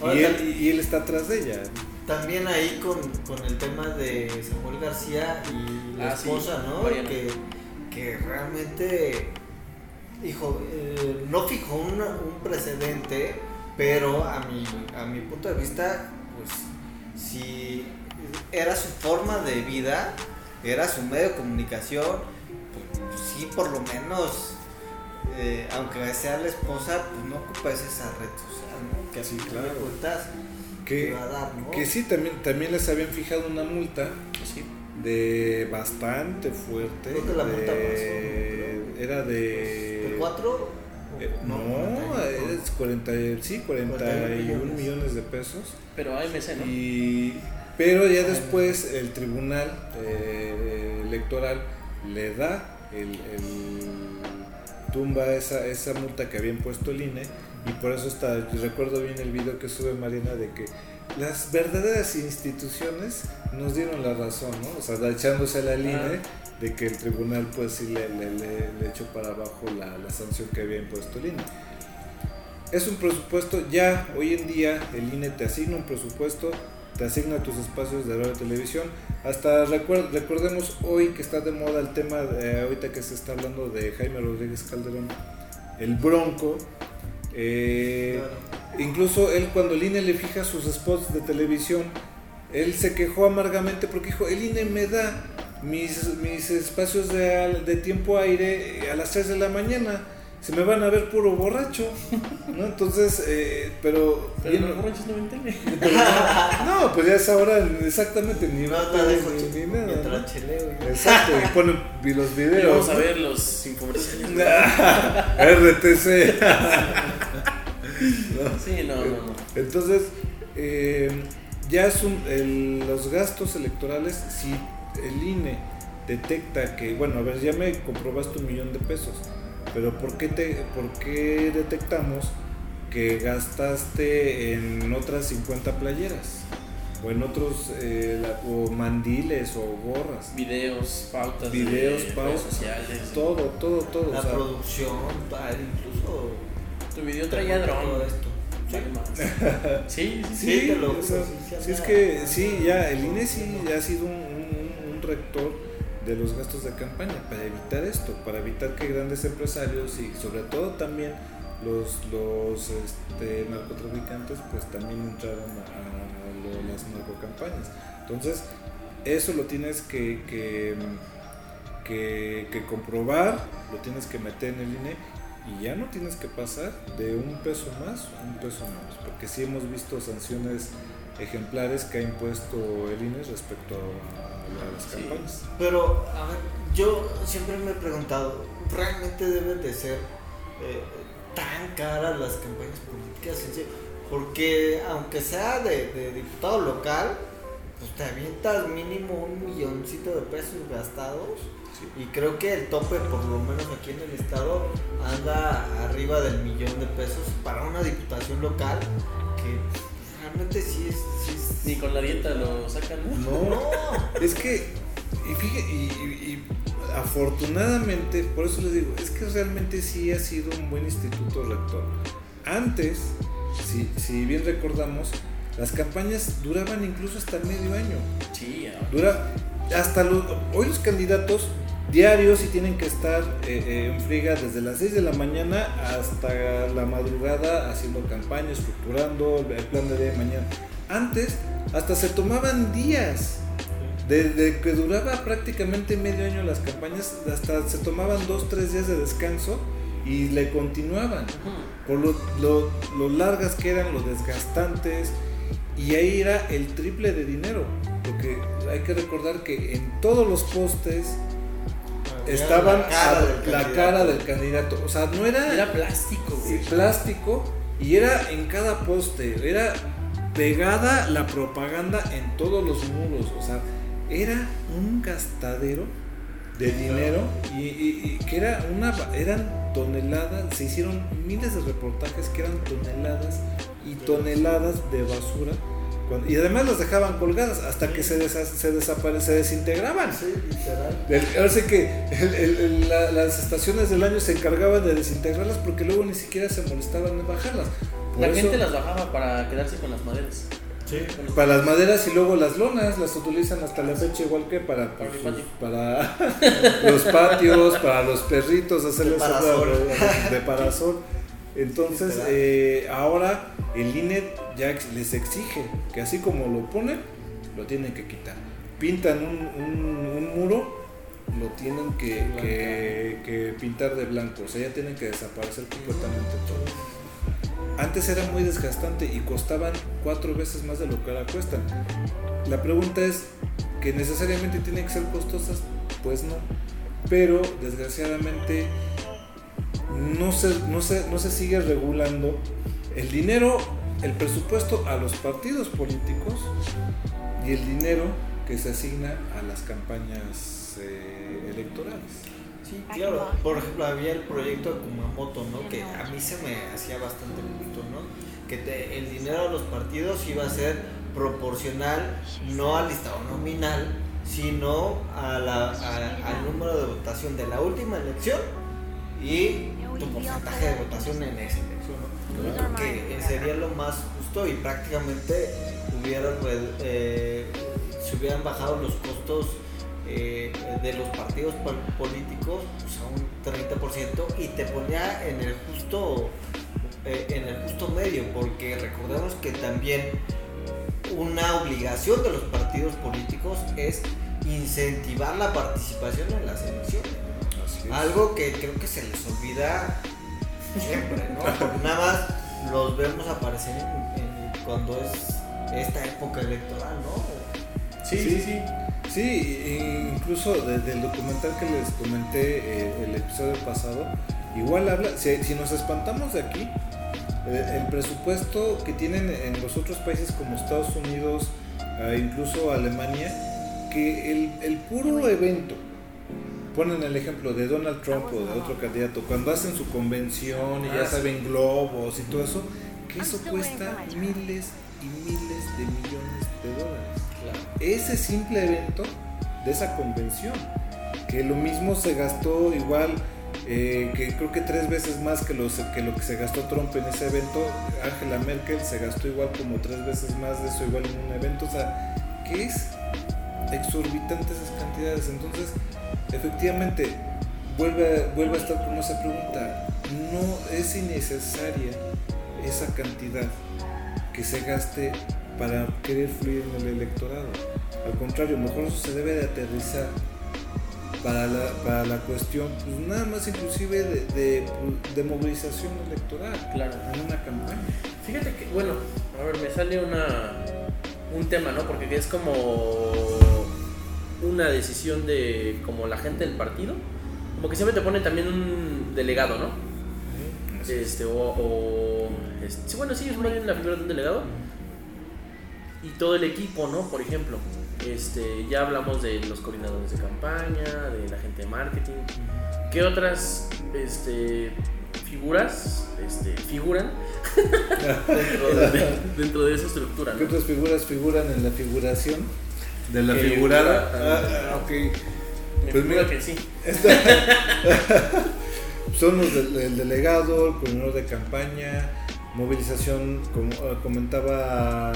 ¿no? Y él, y él, está atrás de ella. También ahí con, con, el tema de Samuel García y la ah, esposa, ¿no? Que, que, realmente, hijo, eh, no fijó un, un precedente, pero a mi, a mi punto de vista, pues si era su forma de vida, era su medio de comunicación, pues, sí, por lo menos eh, aunque sea la esposa, pues no ocupes esa red social, ¿no? Que así, claro. que, va a dar, ¿no? que sí, también, también les habían fijado una multa sí. De bastante fuerte. Creo que la multa pasó, Era de... ¿De cuatro? Eh, no, no es 40, sí, 41 millones. de pesos. Pero AMC, ¿no? Y, pero ya después el tribunal eh, electoral le da el tumba esa, esa multa que habían puesto el INE y por eso está, recuerdo bien el video que sube Marina de que las verdaderas instituciones nos dieron la razón, ¿no? O sea, echándose a la INE de que el tribunal pues sí le, le, echó para abajo la, la, sanción que había impuesto el INE. Es un presupuesto, ya hoy en día el INE te asigna un presupuesto, te asigna tus espacios de radio y televisión. Hasta recordemos hoy que está de moda el tema, de, ahorita que se está hablando de Jaime Rodríguez Calderón, el Bronco. Eh, incluso él cuando el INE le fija sus spots de televisión, él se quejó amargamente porque dijo, el INE me da mis, mis espacios de, de tiempo aire a las 3 de la mañana se me van a ver puro borracho, ¿no? Entonces, eh, pero... Pero los borrachos no me No, pues ya es ahora exactamente ni, no, ni, ni nada. Exacto, y ponen los videos. Y vamos a ver los infomerciales. RTC. Sí, no, no, no. Entonces, eh, ya son el, los gastos electorales, si el INE detecta que, bueno, a ver, ya me comprobaste un millón de pesos pero ¿por qué, te, ¿por qué detectamos que gastaste en otras 50 playeras? O en otros, eh, o mandiles o gorras. Videos, pautas. Videos, pautas. sociales. Todo, todo, todo. La producción, incluso. Tu video traía dron. Todo esto. Sí, sí, sí. Sí, sí, es que sí, ya el INE sí ya ha sido un, un rector de los gastos de campaña para evitar esto, para evitar que grandes empresarios y sobre todo también los, los este, narcotraficantes pues también entraron a, las narcocampañas. Entonces, eso lo tienes que, que, que, comprobar, lo tienes que meter en el INE y ya no tienes que pasar de un peso más a un peso menos, porque sí hemos visto sanciones ejemplares que ha impuesto el INE respecto a pero, a ver, yo siempre me he preguntado, ¿realmente deben de ser eh, tan caras las campañas políticas? Porque aunque sea de, diputado local, pues te avientas mínimo un milloncito de pesos gastados. Y creo que el tope, por lo menos aquí en el estado, anda arriba del millón de pesos para una diputación local que realmente sí es, Ni con la dieta lo sacan, ¿no? No, es que, y fíjate, y, afortunadamente, por eso les digo, es que realmente sí ha sido un buen instituto rector. Antes, si, si bien recordamos, las campañas duraban incluso hasta medio año. Sí, Dura, hasta los, hoy los candidatos diarios y tienen que estar eh, eh, en friga desde las 6 de la mañana hasta la madrugada haciendo campaña, estructurando el plan de día de mañana. Antes hasta se tomaban días. Desde que duraba prácticamente medio año las campañas, hasta se tomaban dos, tres días de descanso y le continuaban. Por lo, lo, lo largas que eran, los desgastantes. Y ahí era el triple de dinero. Porque hay que recordar que en todos los postes, estaban la cara, a, la cara del candidato. O sea, no era. Era plástico, Sí, plástico. Y era en cada poste, era pegada la propaganda en todos los muros. O sea, era un gastadero de dinero y, y- y que era una eran toneladas, se hicieron miles de reportajes que eran toneladas y toneladas de basura y además las dejaban colgadas hasta que se, desa- se se desintegraban. Sí, literal. El- Ahora sí que el- el- el- la- las estaciones del año se encargaban de desintegrarlas porque luego ni siquiera se molestaban en bajarlas. Por La eso- gente las bajaba para quedarse con las maderas. Sí. Para las maderas y luego las lonas las utilizan hasta la fecha igual que para, Para pues, patio. para los patios, para los perritos, hacerles De parasol. de parasol. Entonces, eh, ahora el INE ya les exige que así como lo ponen, lo tienen que quitar. Pintan un, un- un muro, lo tienen que, que- que pintar de blanco, o sea, ya tienen que desaparecer completamente todo. Antes era muy desgastante y costaban cuatro veces más de lo que ahora cuestan. La pregunta es, ¿que necesariamente tienen que ser costosas? Pues no. Pero desgraciadamente no se, no se, no se sigue regulando el dinero, el presupuesto a los partidos políticos y el dinero que se asigna a las campañas eh, electorales. Sí, claro. Por ejemplo, había el proyecto de Kumamoto, ¿no? Que a mí se me hacía bastante justo, ¿no? Que te- el dinero de los partidos iba a ser proporcional, no al listado nominal, sino a la- a- al número de votación de la última elección y tu porcentaje de votación en elección, que sería lo más justo y prácticamente hubieran, eh, se hubieran bajado los costos eh, de los partidos pol- políticos pues, a un 30% y te ponía en el justo eh, en el justo medio porque recordemos que también una obligación de los partidos políticos es incentivar la participación en las elecciones. Algo que creo que se les olvida siempre, ¿no? Porque nada más los vemos aparecer en- en- cuando es esta época electoral, ¿no? Sí, sí, sí. Sí, incluso desde el documental que les comenté eh, el episodio pasado, igual habla, si, si nos espantamos de aquí, eh, el presupuesto que tienen en los otros países como Estados Unidos, e incluso Alemania, que el, el puro evento, ponen el ejemplo de Donald Trump o de otro candidato, cuando hacen su convención y ya Ah, saben globos y todo eso, que eso cuesta miles y miles de millones de dólares ese simple evento de esa convención. Que lo mismo se gastó igual, eh, que creo que tres veces más que, los, que lo que se gastó Trump en ese evento. Angela Merkel se gastó igual como tres veces más de eso igual en un evento. O sea, que es exorbitante esas cantidades. Entonces, efectivamente, vuelve, a- vuelve a estar como esa pregunta. No es innecesaria esa cantidad que se gaste para querer fluir en el electorado. Al contrario, mejor eso se debe de aterrizar para la, para la cuestión, pues nada más inclusive de, de, de movilización electoral Claro. en una campaña. Fíjate que, bueno, a ver, me sale una un tema, ¿no? Porque es como una decisión de como la gente del partido. Como que siempre te ponen también un delegado, ¿no? Este, o, o este, sí, bueno, sí, es más bien la figura de un delegado. Y todo el equipo, ¿no? Por ejemplo, este, ya hablamos de los coordinadores de campaña, de la gente de marketing. ¿Qué otras este, figuras este, figuran dentro de, dentro de esa estructura? ¿Qué otras figuras figuran en la figuración? De la Que figurada. figura- Ah, ok. Me Pues mira, que sí. Son los del, el delegado, el coordinador de campaña, movilización, como eh, comentaba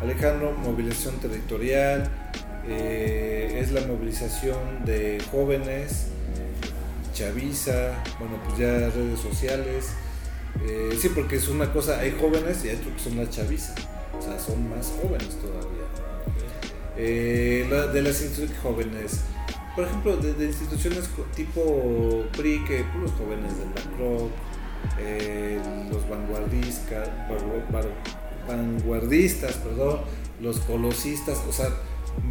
Alejandro, movilización territorial, eh, es la movilización de jóvenes, chaviza, bueno, pues ya redes sociales. eh, sí, porque es una cosa, hay jóvenes y hay otros que son la chaviza, o sea, son más jóvenes todavía. Eh, la- de las instituciones jóvenes, por ejemplo, de, de instituciones tipo PRI, que los jóvenes de BlackRock, eh, los vanguardistas, vanguardistas, perdón, los colosistas, o sea,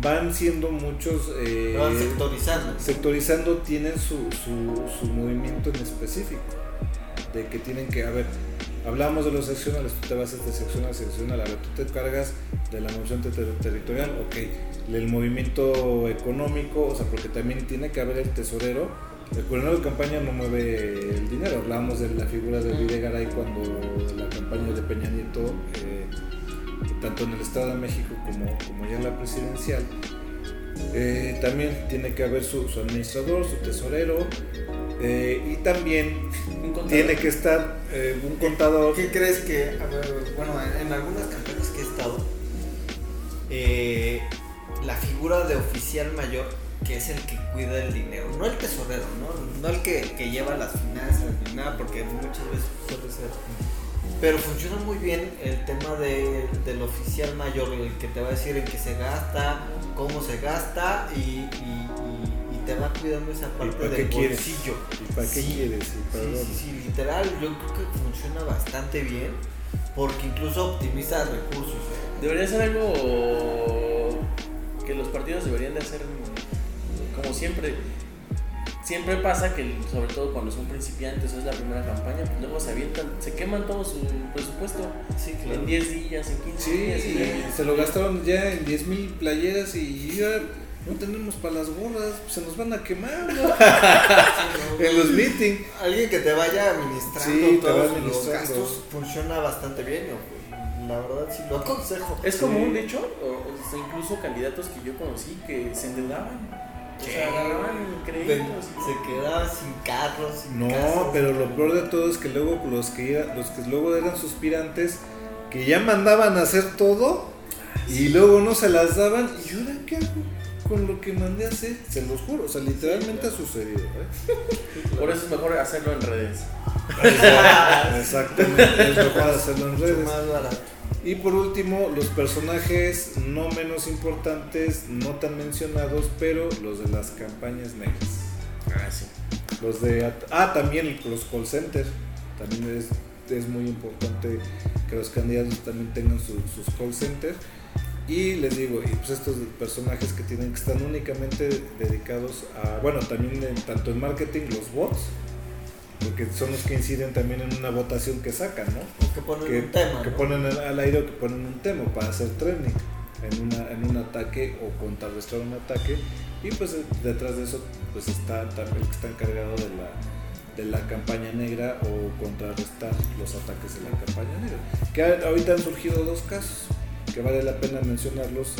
van siendo muchos... eh, van sectorizando. sectorizando tienen su, su, su movimiento en específico. De que tienen que, a ver, hablamos de los seccionales, tú te vas de seccional a seccional, a ver, tú te cargas de la moción ter- territorial, ok, el movimiento económico, o sea, porque también tiene que haber el tesorero. El coordinador de campaña no mueve el dinero, hablábamos de la figura de Videgaray cuando la campaña de Peña Nieto, eh, tanto en el Estado de México como, como ya en la presidencial, eh, también tiene que haber su, su administrador, su tesorero, eh, y también tiene que estar eh, un contador. ¿Qué crees que, a ver, bueno, en, en algunas campañas que he estado, eh, la figura de oficial mayor, que es el que cuida el dinero, no el tesorero, no, no el que, que lleva las finanzas ni nada, porque muchas veces suele ser. Pero funciona muy bien el tema de- del oficial mayor, el que te va a decir en qué se gasta, cómo se gasta y, y- y- y te va cuidando esa ¿Y parte del quieres? bolsillo. ¿Y para qué Sí. quieres? ¿Y para Sí, dónde? sí, sí, literal, yo creo que funciona bastante bien porque incluso optimiza recursos. ¿eh? Debería ser algo que los partidos deberían de hacer como siempre. Siempre pasa que, sobre todo cuando son principiantes o es la primera campaña, pues luego se avientan, se queman todo su presupuesto Sí, en 10 días, en 15 Sí, días. y y se lo gastaron ya en 10 mil playeras y ya no tenemos para las gorras, se nos van a quemar ¿no? en los meetings. Alguien que te vaya administrando Sí, te va todos los administrando. gastos funciona bastante bien. ¿no? La verdad sí lo aconsejo. Es Sí. común, de hecho, o- o sea, incluso candidatos que yo conocí que se endeudaban. O sea, agarraban créditos. y- Se quedaba sin carros, sin No, casas. pero lo peor de todo es que luego los que, los que luego eran suspirantes, que ya mandaban a hacer todo y luego no se las daban. ¿Y ahora qué hago con lo que mandé a hacer? Se los juro, o sea, literalmente ha sucedido. ¿eh? Por eso es mejor hacerlo en redes. Exactamente, es mejor hacerlo en Mucho redes. más barato. Y por último, los personajes no menos importantes, no tan mencionados, pero los de las campañas negras. Ah, sí. Los de. Ah, también los call centers. También es, es muy importante que los candidatos también tengan su- sus call centers. Y les digo, y pues estos personajes que tienen que estar únicamente dedicados a. Bueno, también en- tanto en marketing, los bots, porque son los que inciden también en una votación que sacan, ¿no? Que ponen que, un tema. que ¿no? ponen al al aire o que ponen un tema para hacer trending en, una, en un ataque o contrarrestar un ataque y pues eh, detrás de eso pues está también el que está encargado de la, de la campaña negra o contrarrestar los ataques de la campaña negra que ahorita han surgido dos casos que vale la pena mencionarlos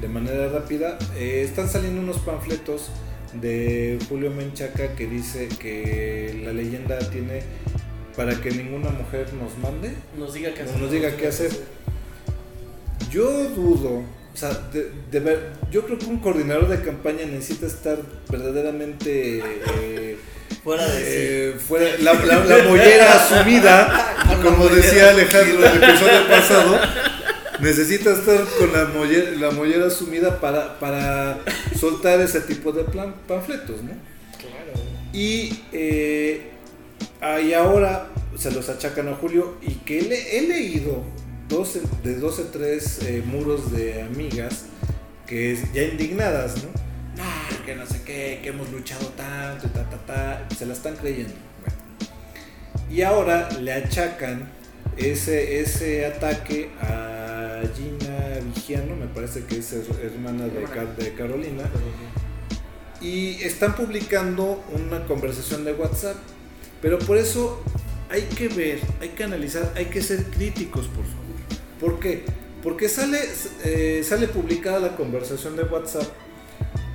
de manera rápida Eh, están saliendo unos panfletos de Julio Menchaca que dice que la leyenda tiene para que ninguna mujer nos mande Nos diga qué hacer. nos diga qué hacer. Yo dudo, o sea, de, de ver, yo creo que un coordinador de campaña necesita estar verdaderamente eh, Fuera de sí. eh, fuera, la, la- la mollera asumida, como decía Alejandro en el episodio pasado, necesita estar con la mollera, la mollera asumida para, para soltar ese tipo de plan, panfletos, ¿no? Claro. Y, eh, ah, y ahora se los achacan a Julio y que le- he leído 12, de 12, 3 eh, muros de amigas que es- ya indignadas, ¿no? No, que no sé qué, que hemos luchado tanto y ta, ta, ta, se la están creyendo. Bueno. Y ahora le achacan ese, ese ataque a Gina Vigiano, me parece que es her- hermana de, de Carolina, y están publicando una conversación de WhatsApp. Pero por eso hay que ver, hay que analizar, hay que ser críticos, por favor. ¿Por qué? Porque sale, eh, sale publicada la conversación de WhatsApp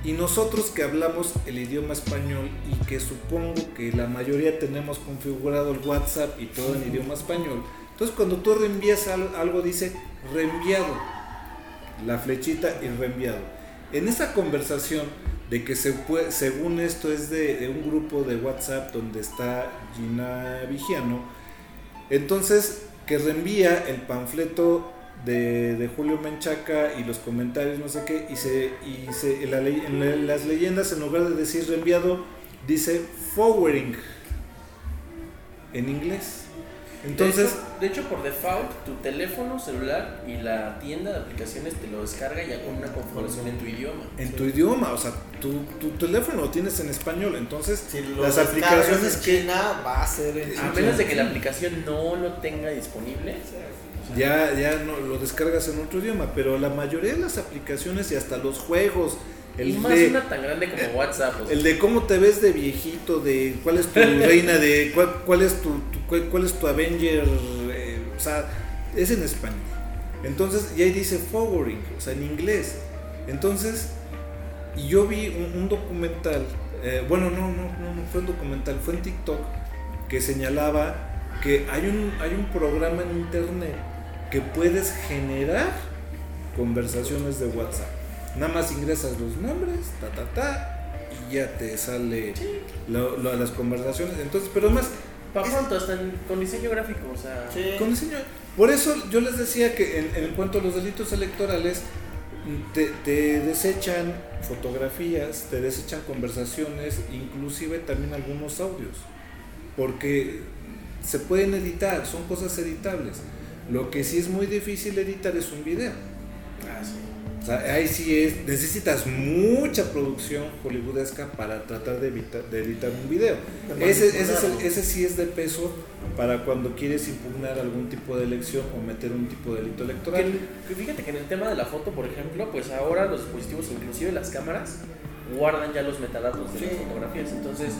y nosotros que hablamos el idioma español y que supongo que la mayoría tenemos configurado el WhatsApp y todo en idioma español, entonces cuando tú reenvías al- algo dice reenviado, la flechita y reenviado. En esa conversación de que según esto es de, un grupo de WhatsApp donde está Gina Vigiano, entonces que reenvía el panfleto de, Julio Menchaca y los comentarios, no sé qué, y, se, y se, en, las leyendas en lugar de decir reenviado, dice forwarding en inglés. Entonces, de hecho, de hecho, por default, tu teléfono celular y la tienda de aplicaciones te lo descarga ya con una configuración en tu idioma. en tu idioma, o sea, tu, tu teléfono lo tienes en español, entonces Si las aplicaciones en que China va a ser en A menos de que la aplicación no lo tenga disponible. ya, ya no, lo descargas en otro idioma, pero la mayoría de las aplicaciones y hasta los juegos, y el más de, una tan grande como WhatsApp. o sea, el de cómo te ves de viejito, de cuál es tu reina, de cuál, cuál es tu, tu- cuál, cuál es tu Avenger, eh, o sea, es en español. Entonces, y ahí dice forwarding, o sea, en inglés. Entonces, y yo vi un, un documental, eh, bueno, no, no, no, no fue un documental, fue en TikTok, que señalaba que hay un, hay un programa en internet que puedes generar conversaciones de WhatsApp. Nada más ingresas los nombres, ta, ta, ta, y ya te sale lo- lo- las conversaciones. Entonces, pero además, para pronto, hasta en- con diseño gráfico, o sea. Sí. con diseño- Por eso yo les decía que en, en cuanto a los delitos electorales, te, te desechan fotografías, te desechan conversaciones, inclusive también algunos audios, porque se pueden editar, son cosas editables. Lo que sí es muy difícil editar es un video. Ah, sí. O sea, ahí sí es, necesitas mucha producción hollywoodesca para tratar de, evitar- de editar un video. De Ese, ese, es el- ese sí es de peso para cuando quieres impugnar algún tipo de elección o meter un tipo de delito electoral. que fíjate que en el tema de la foto, por ejemplo, pues ahora los dispositivos, inclusive las cámaras, guardan ya los metadatos de las Sí. fotografías. Entonces,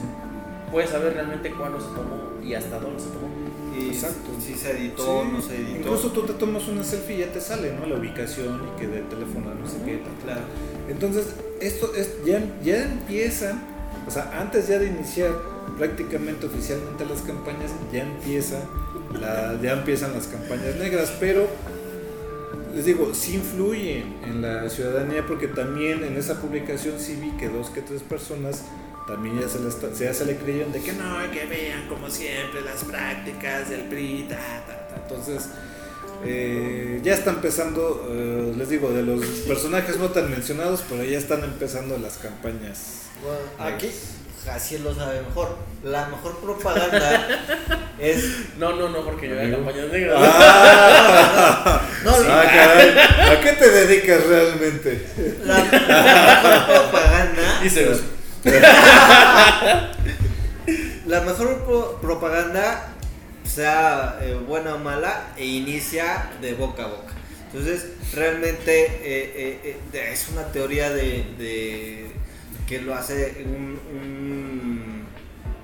puedes saber realmente cuándo se tomó y hasta dónde se tomó. Y Exacto. si se editó, Sí, no se editó. Incluso tú te tomas una selfie y ya te sale, ¿no? La ubicación y que de teléfono no sé qué. Claro. Entonces, esto es, ya, ya empiezan, o sea, antes ya de iniciar prácticamente oficialmente las campañas, ya empieza la, ya empiezan las campañas negras, pero les digo, sí influyen en la ciudadanía porque también en esa publicación sí vi que dos que tres personas también ya se, le está- ya se le creyeron de que no, que vean como siempre las prácticas del PRI, ta, ta, ta. entonces eh, ya está empezando, eh, les digo, de los personajes no tan mencionados, pero ya están empezando las campañas. Bueno, aquí así lo sabe mejor. La mejor propaganda es. No, no, no, porque yo era campañas negras. Ah, No, ah, caray, ¿a qué te dedicas realmente? la, la mejor propaganda. Y se los- La mejor pro- propaganda, sea eh, buena o mala, e inicia de boca a boca. Entonces, realmente eh, eh, es una teoría de, de- que lo hace un- un-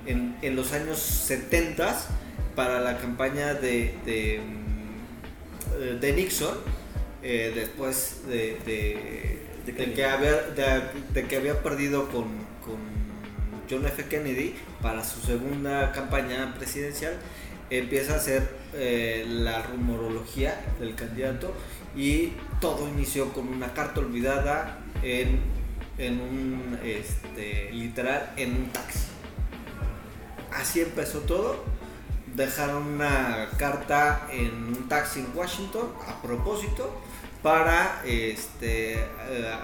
en, en los años 70 para la campaña de, de, mm, de Nixon, después de, que había, de que había perdido con, John F. Kennedy para su segunda campaña presidencial, empieza a hacer eh, la rumorología del candidato y todo inició con una carta olvidada en, un, este, literal, en un taxi. Así empezó todo. Dejaron una carta en un taxi en Washington a propósito para este, eh,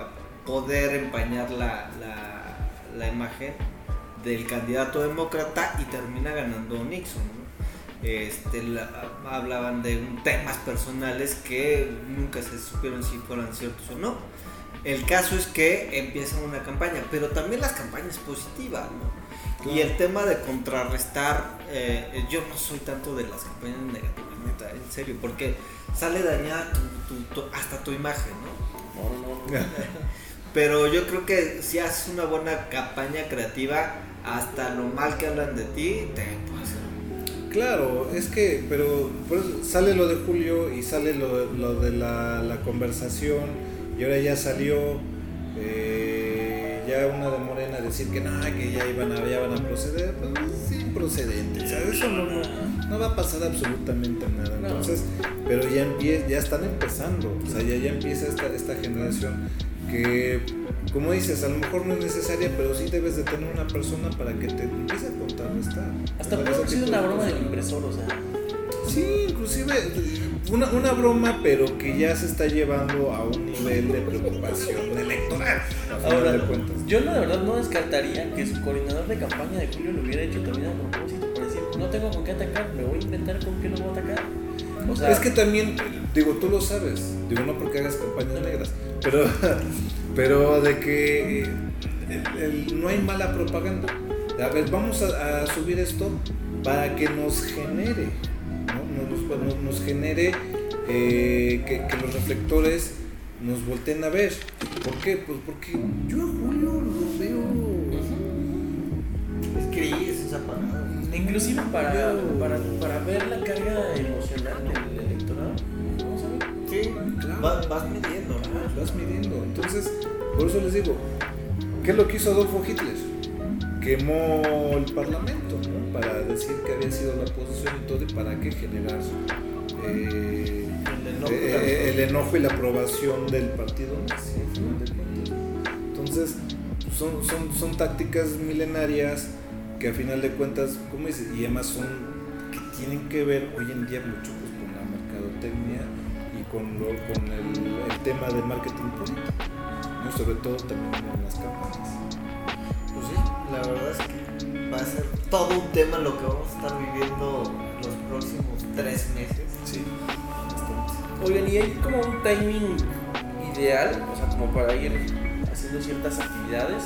poder empañar la- la imagen del candidato demócrata y termina ganando Nixon. ¿no? Este, la- hablaban de temas personales que nunca se supieron si fueran ciertos o no. El caso es que empiezan una campaña, pero también las campañas positivas, ¿no? Y el tema de contrarrestar, eh, yo no soy tanto de las campañas negativas, neta, en serio, porque sale dañada tu- tu- tu- hasta tu imagen, ¿no? No, no, no. Pero yo creo que si haces una buena campaña creativa, hasta lo mal que hablan de ti, te puede Claro, es que, pero por eso sale lo de Julio y sale lo, lo de la, la conversación y ahora ya salió eh, ya una de Morena a decir que no, que ya, iban a, ya van a proceder, pues sin procedente, ¿sabes? Eso no, no, no va a pasar absolutamente nada. Entonces, pero ya, empie- ya están empezando, o sea, ya, ya empieza esta, esta generación que, como dices, a lo mejor no es necesaria, pero sí debes de tener una persona para que te empiece a contrarrestar. Hasta Para puede haber sido una broma cosas. del impresor, o sea. Sí, inclusive una, una broma, pero que ya se está llevando a un nivel de preocupación electoral. Ahora, de yo la verdad no descartaría que su coordinador de campaña de Julio lo hubiera hecho también a propósito para decir, no tengo con qué atacar, me voy a inventar con qué lo voy a atacar. O sea, es que también, digo, tú lo sabes, digo, no porque hagas campañas negras, pero, pero de que eh, el- el- no hay mala propaganda. A ver, vamos a, a subir esto para que nos genere, ¿no? Nos, nos- nos genere eh, que, que los reflectores nos volteen a ver. ¿Por qué? Pues porque yo a Julio lo veo. Es gris, es apagado. inclusive para, para, para ver la carga emocional Claro. vas, vas midiendo, ¿no? vas midiendo. Entonces, por eso les digo, ¿qué es lo que hizo Adolfo Hitler? Quemó el parlamento, ¿no? Para decir que había sido la oposición y todo, y para qué generar eh, El enojo. eh, el enojo y la aprobación del partido nazi. Entonces, son, son, son tácticas milenarias que a final de cuentas, como dices, y además son que tienen que ver hoy en día mucho pues, con la mercadotecnia con, lo, con el, el tema de marketing político, ¿no? Sobre todo también en las campañas. Pues sí, la verdad es que va a ser todo un tema lo que vamos a estar viviendo los próximos tres meses. Sí, bastante. Oigan, y hay como un timing ideal, o sea, como para ir haciendo ciertas actividades.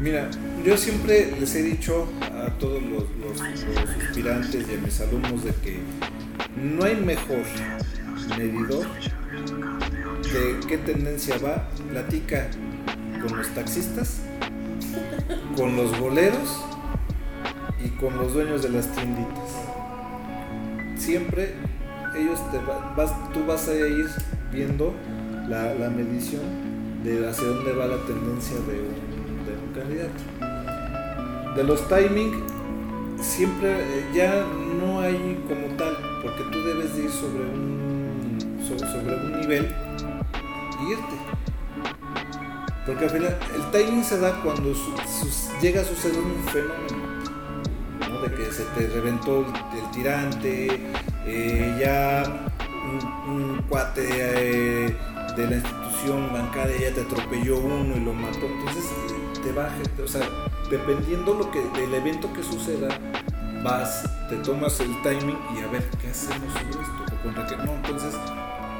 Mira, yo siempre les he dicho a todos los, los- los aspirantes y a mis alumnos de que no hay mejor medidor de qué tendencia va. Platica con los taxistas, con los boleros y con los dueños de las tienditas. Siempre ellos te va- vas, tú vas a ir viendo la, la medición de hacia dónde va la tendencia de un, de un candidato. De los timing, siempre eh, ya no hay como tal, sobre un, so- sobre un nivel y irte. Porque al final el timing se da cuando llega a suceder un fenómeno. ¿no? De que se te reventó el, tirante, eh, ya un, cuate eh, de la institución bancaria ya te atropelló uno y lo mató. Entonces te baja, o sea, dependiendo lo que, del evento que suceda, vas, te tomas el timing y a ver qué hacemos sobre esto. O contra qué no. Entonces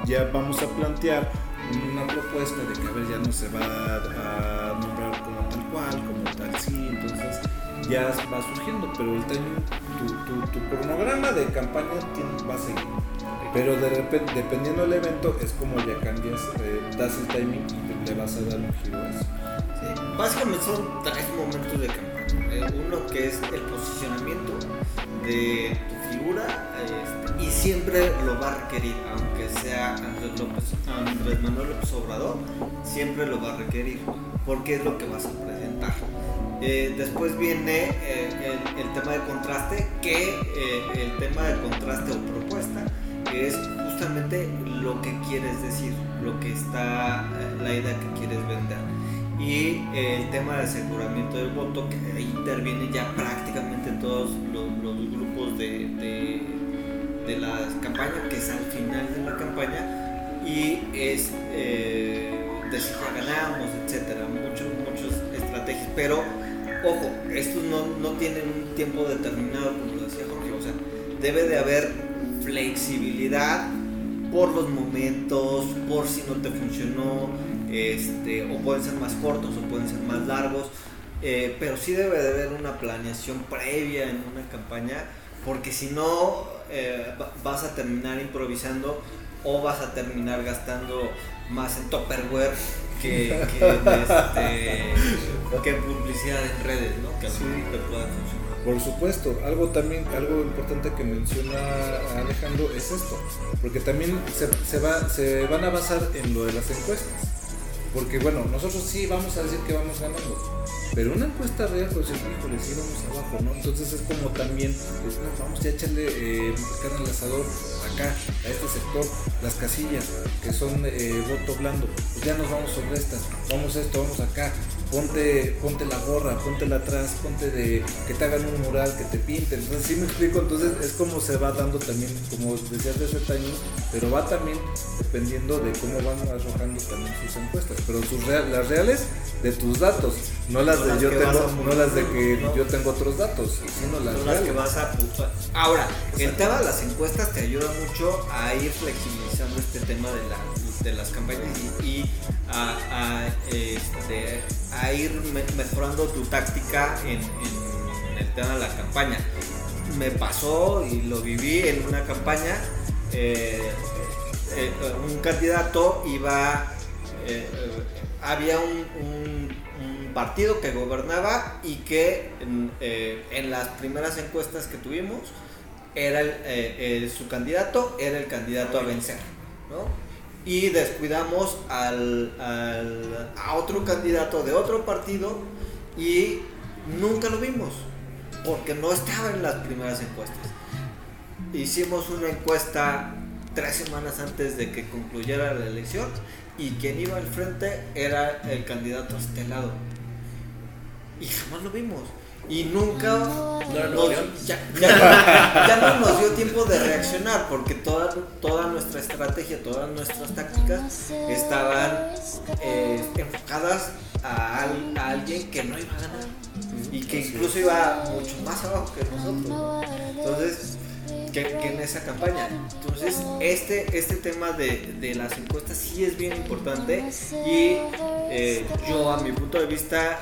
ya vamos a plantear una propuesta de que a ver ya no se va a, nombrar como tal cual, como tal sí, entonces ya va surgiendo, pero el timing, tu, tu, tu cronograma de campaña tiene- va a seguir. Pero de repente, dependiendo del evento, es como ya cambias, eh, das el timing y le vas a dar un giro a eso. Sí, Básicamente son tres momentos de campaña. Eh, Uno que es el posicionamiento tu figura este, y siempre lo va a requerir, aunque sea Andrés, López, Andrés Manuel López Obrador, siempre lo va a requerir porque es lo que vas a presentar. Eh, después viene eh, el, tema de contraste, que eh, el tema de contraste o propuesta es justamente lo que quieres decir, lo que está, la idea que quieres vender y el tema de aseguramiento del voto que ahí interviene ya prácticamente todos los, grupos de, de, de la campaña que es al final de la campaña y es eh, de si ya ganamos etcétera muchos muchas estrategias pero ojo estos no, no tienen un tiempo determinado como lo decía Jorge o sea debe de haber flexibilidad por los momentos, por si no te funcionó, este, o pueden ser más cortos o pueden ser más largos, eh, pero sí debe de haber una planeación previa en una campaña, porque si no eh, va- vas a terminar improvisando o vas a terminar gastando más en Tupperware que, que, en este, que publicidad en redes, ¿no? que Sí. te pueda funcionar. Por supuesto, algo también, algo importante que menciona Alejandro es esto, porque también se, se va, se van a basar en lo de las encuestas. Porque bueno, nosotros sí vamos a decir que vamos ganando, pero una encuesta real, pues híjole, sí vamos abajo, ¿no? Entonces es como también, pues, no, vamos ya a echarle eh, carne al asador acá, a este sector, las casillas, que son eh, voto blando, pues ya nos vamos sobre estas, vamos esto, vamos acá, ponte, ponte la gorra, póntela atrás, ponte de que te hagan un mural, que te pinten. Entonces, sí me explico, entonces es como se va dando también, como decías de ese timing, pero va también dependiendo de cómo van arrojando también sus encuestas, pero sus real- las reales de tus datos. No las de las yo tengo, a no las de que no. yo tengo otros datos, sino las son las que vas a. Ahora, el tema de las encuestas te ayuda mucho a ir flexibilizando este tema de, la- de las campañas y, este, a ir me- mejorando tu táctica en, el tema de la campaña. Me pasó y lo viví en una campaña. eh, eh, un candidato iba. eh, había un, partido que gobernaba y que en, las primeras encuestas que tuvimos era su candidato era el candidato a vencer. Y descuidamos al, a otro candidato de otro partido y nunca lo vimos porque no estaba en las primeras encuestas. Hicimos una encuesta tres semanas antes de que concluyera la elección y quien iba al frente era el candidato estelado. Y jamás lo vimos. Y nunca ¿No era nos- ya, ya- ya no nos dio tiempo de reaccionar porque toda, toda nuestra estrategia, todas nuestras tácticas estaban eh, enfocadas a, al- a alguien que no iba a ganar y que incluso iba mucho más abajo que nosotros. ¿no? Entonces, que, que en esa campaña. Entonces, este, este tema de, de las encuestas sí es bien importante y eh, yo a mi punto de vista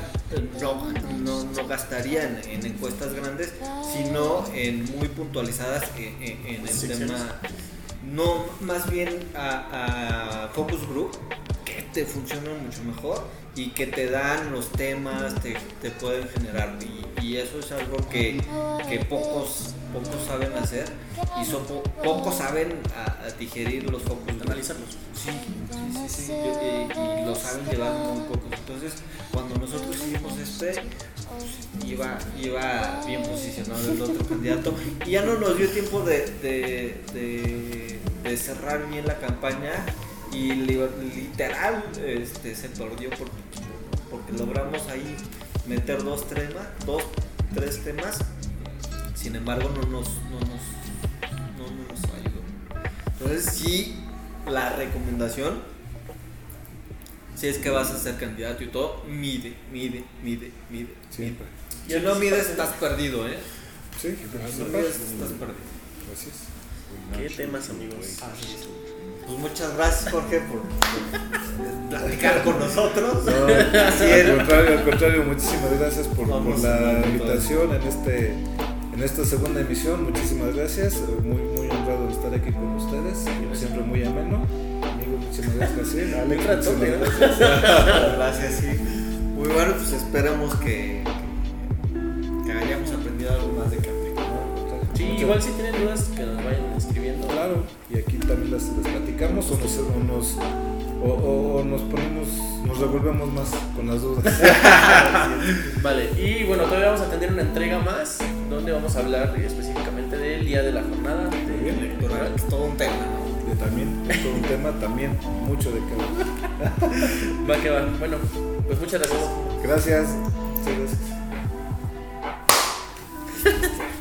no, no, no gastaría en, en encuestas grandes, sino en muy puntualizadas en, en- en el tema, no más bien a, a focus group que te funcionan mucho mejor y que te dan los temas, te, te pueden generar. Y, y eso es algo que, que pocos, pocos saben hacer y son po- pocos saben a, a digerir los group. Analizarlos. Sí, sí, sí, sí, y, y lo saben llevar muy pocos. Entonces, cuando nosotros hicimos este, pues, iba, iba bien posicionado el otro candidato y ya no nos dio tiempo de, de, de- de cerrar bien la campaña y li- literal este, se perdió por poquito, porque logramos ahí meter dos temas, dos, tres temas, sin embargo no nos, no nos, no, no nos ayudó. Entonces sí, la recomendación, si es que vas a ser candidato y todo, mide, mide, mide, mide. Siempre. mide. Si no mides, estás perdido, ¿eh? Sí, Si no mides, estás perdido. Es. ¿Qué temas, amigos? Pues muchas gracias, Jorge, por por platicar con nosotros. No, al contrario, al contrario, muchísimas gracias por, por la invitación en este en esta segunda emisión. Muchísimas gracias, muy muy honrado de estar aquí con ustedes, como siempre muy ameno. Amigo, muchísimas gracias. Sí, Alex, muchísimas ¿no? gracias. Gracias, sí. Muy bueno, pues esperamos que, que hayamos aprendido algo más de café. Sí, Muchas- igual si tienen dudas que nos vayan escribiendo. Claro, y aquí también las, las platicamos o nos, o, nos, o, o- o nos ponemos, nos revolvemos más con las dudas. Vale, y bueno, todavía vamos a tener una entrega más donde vamos a hablar específicamente del día de la jornada de electoral. Es todo un tema, ¿no? También es todo un tema, también mucho de que. Va que va. Bueno, pues muchas gracias. Gracias. Muchas gracias.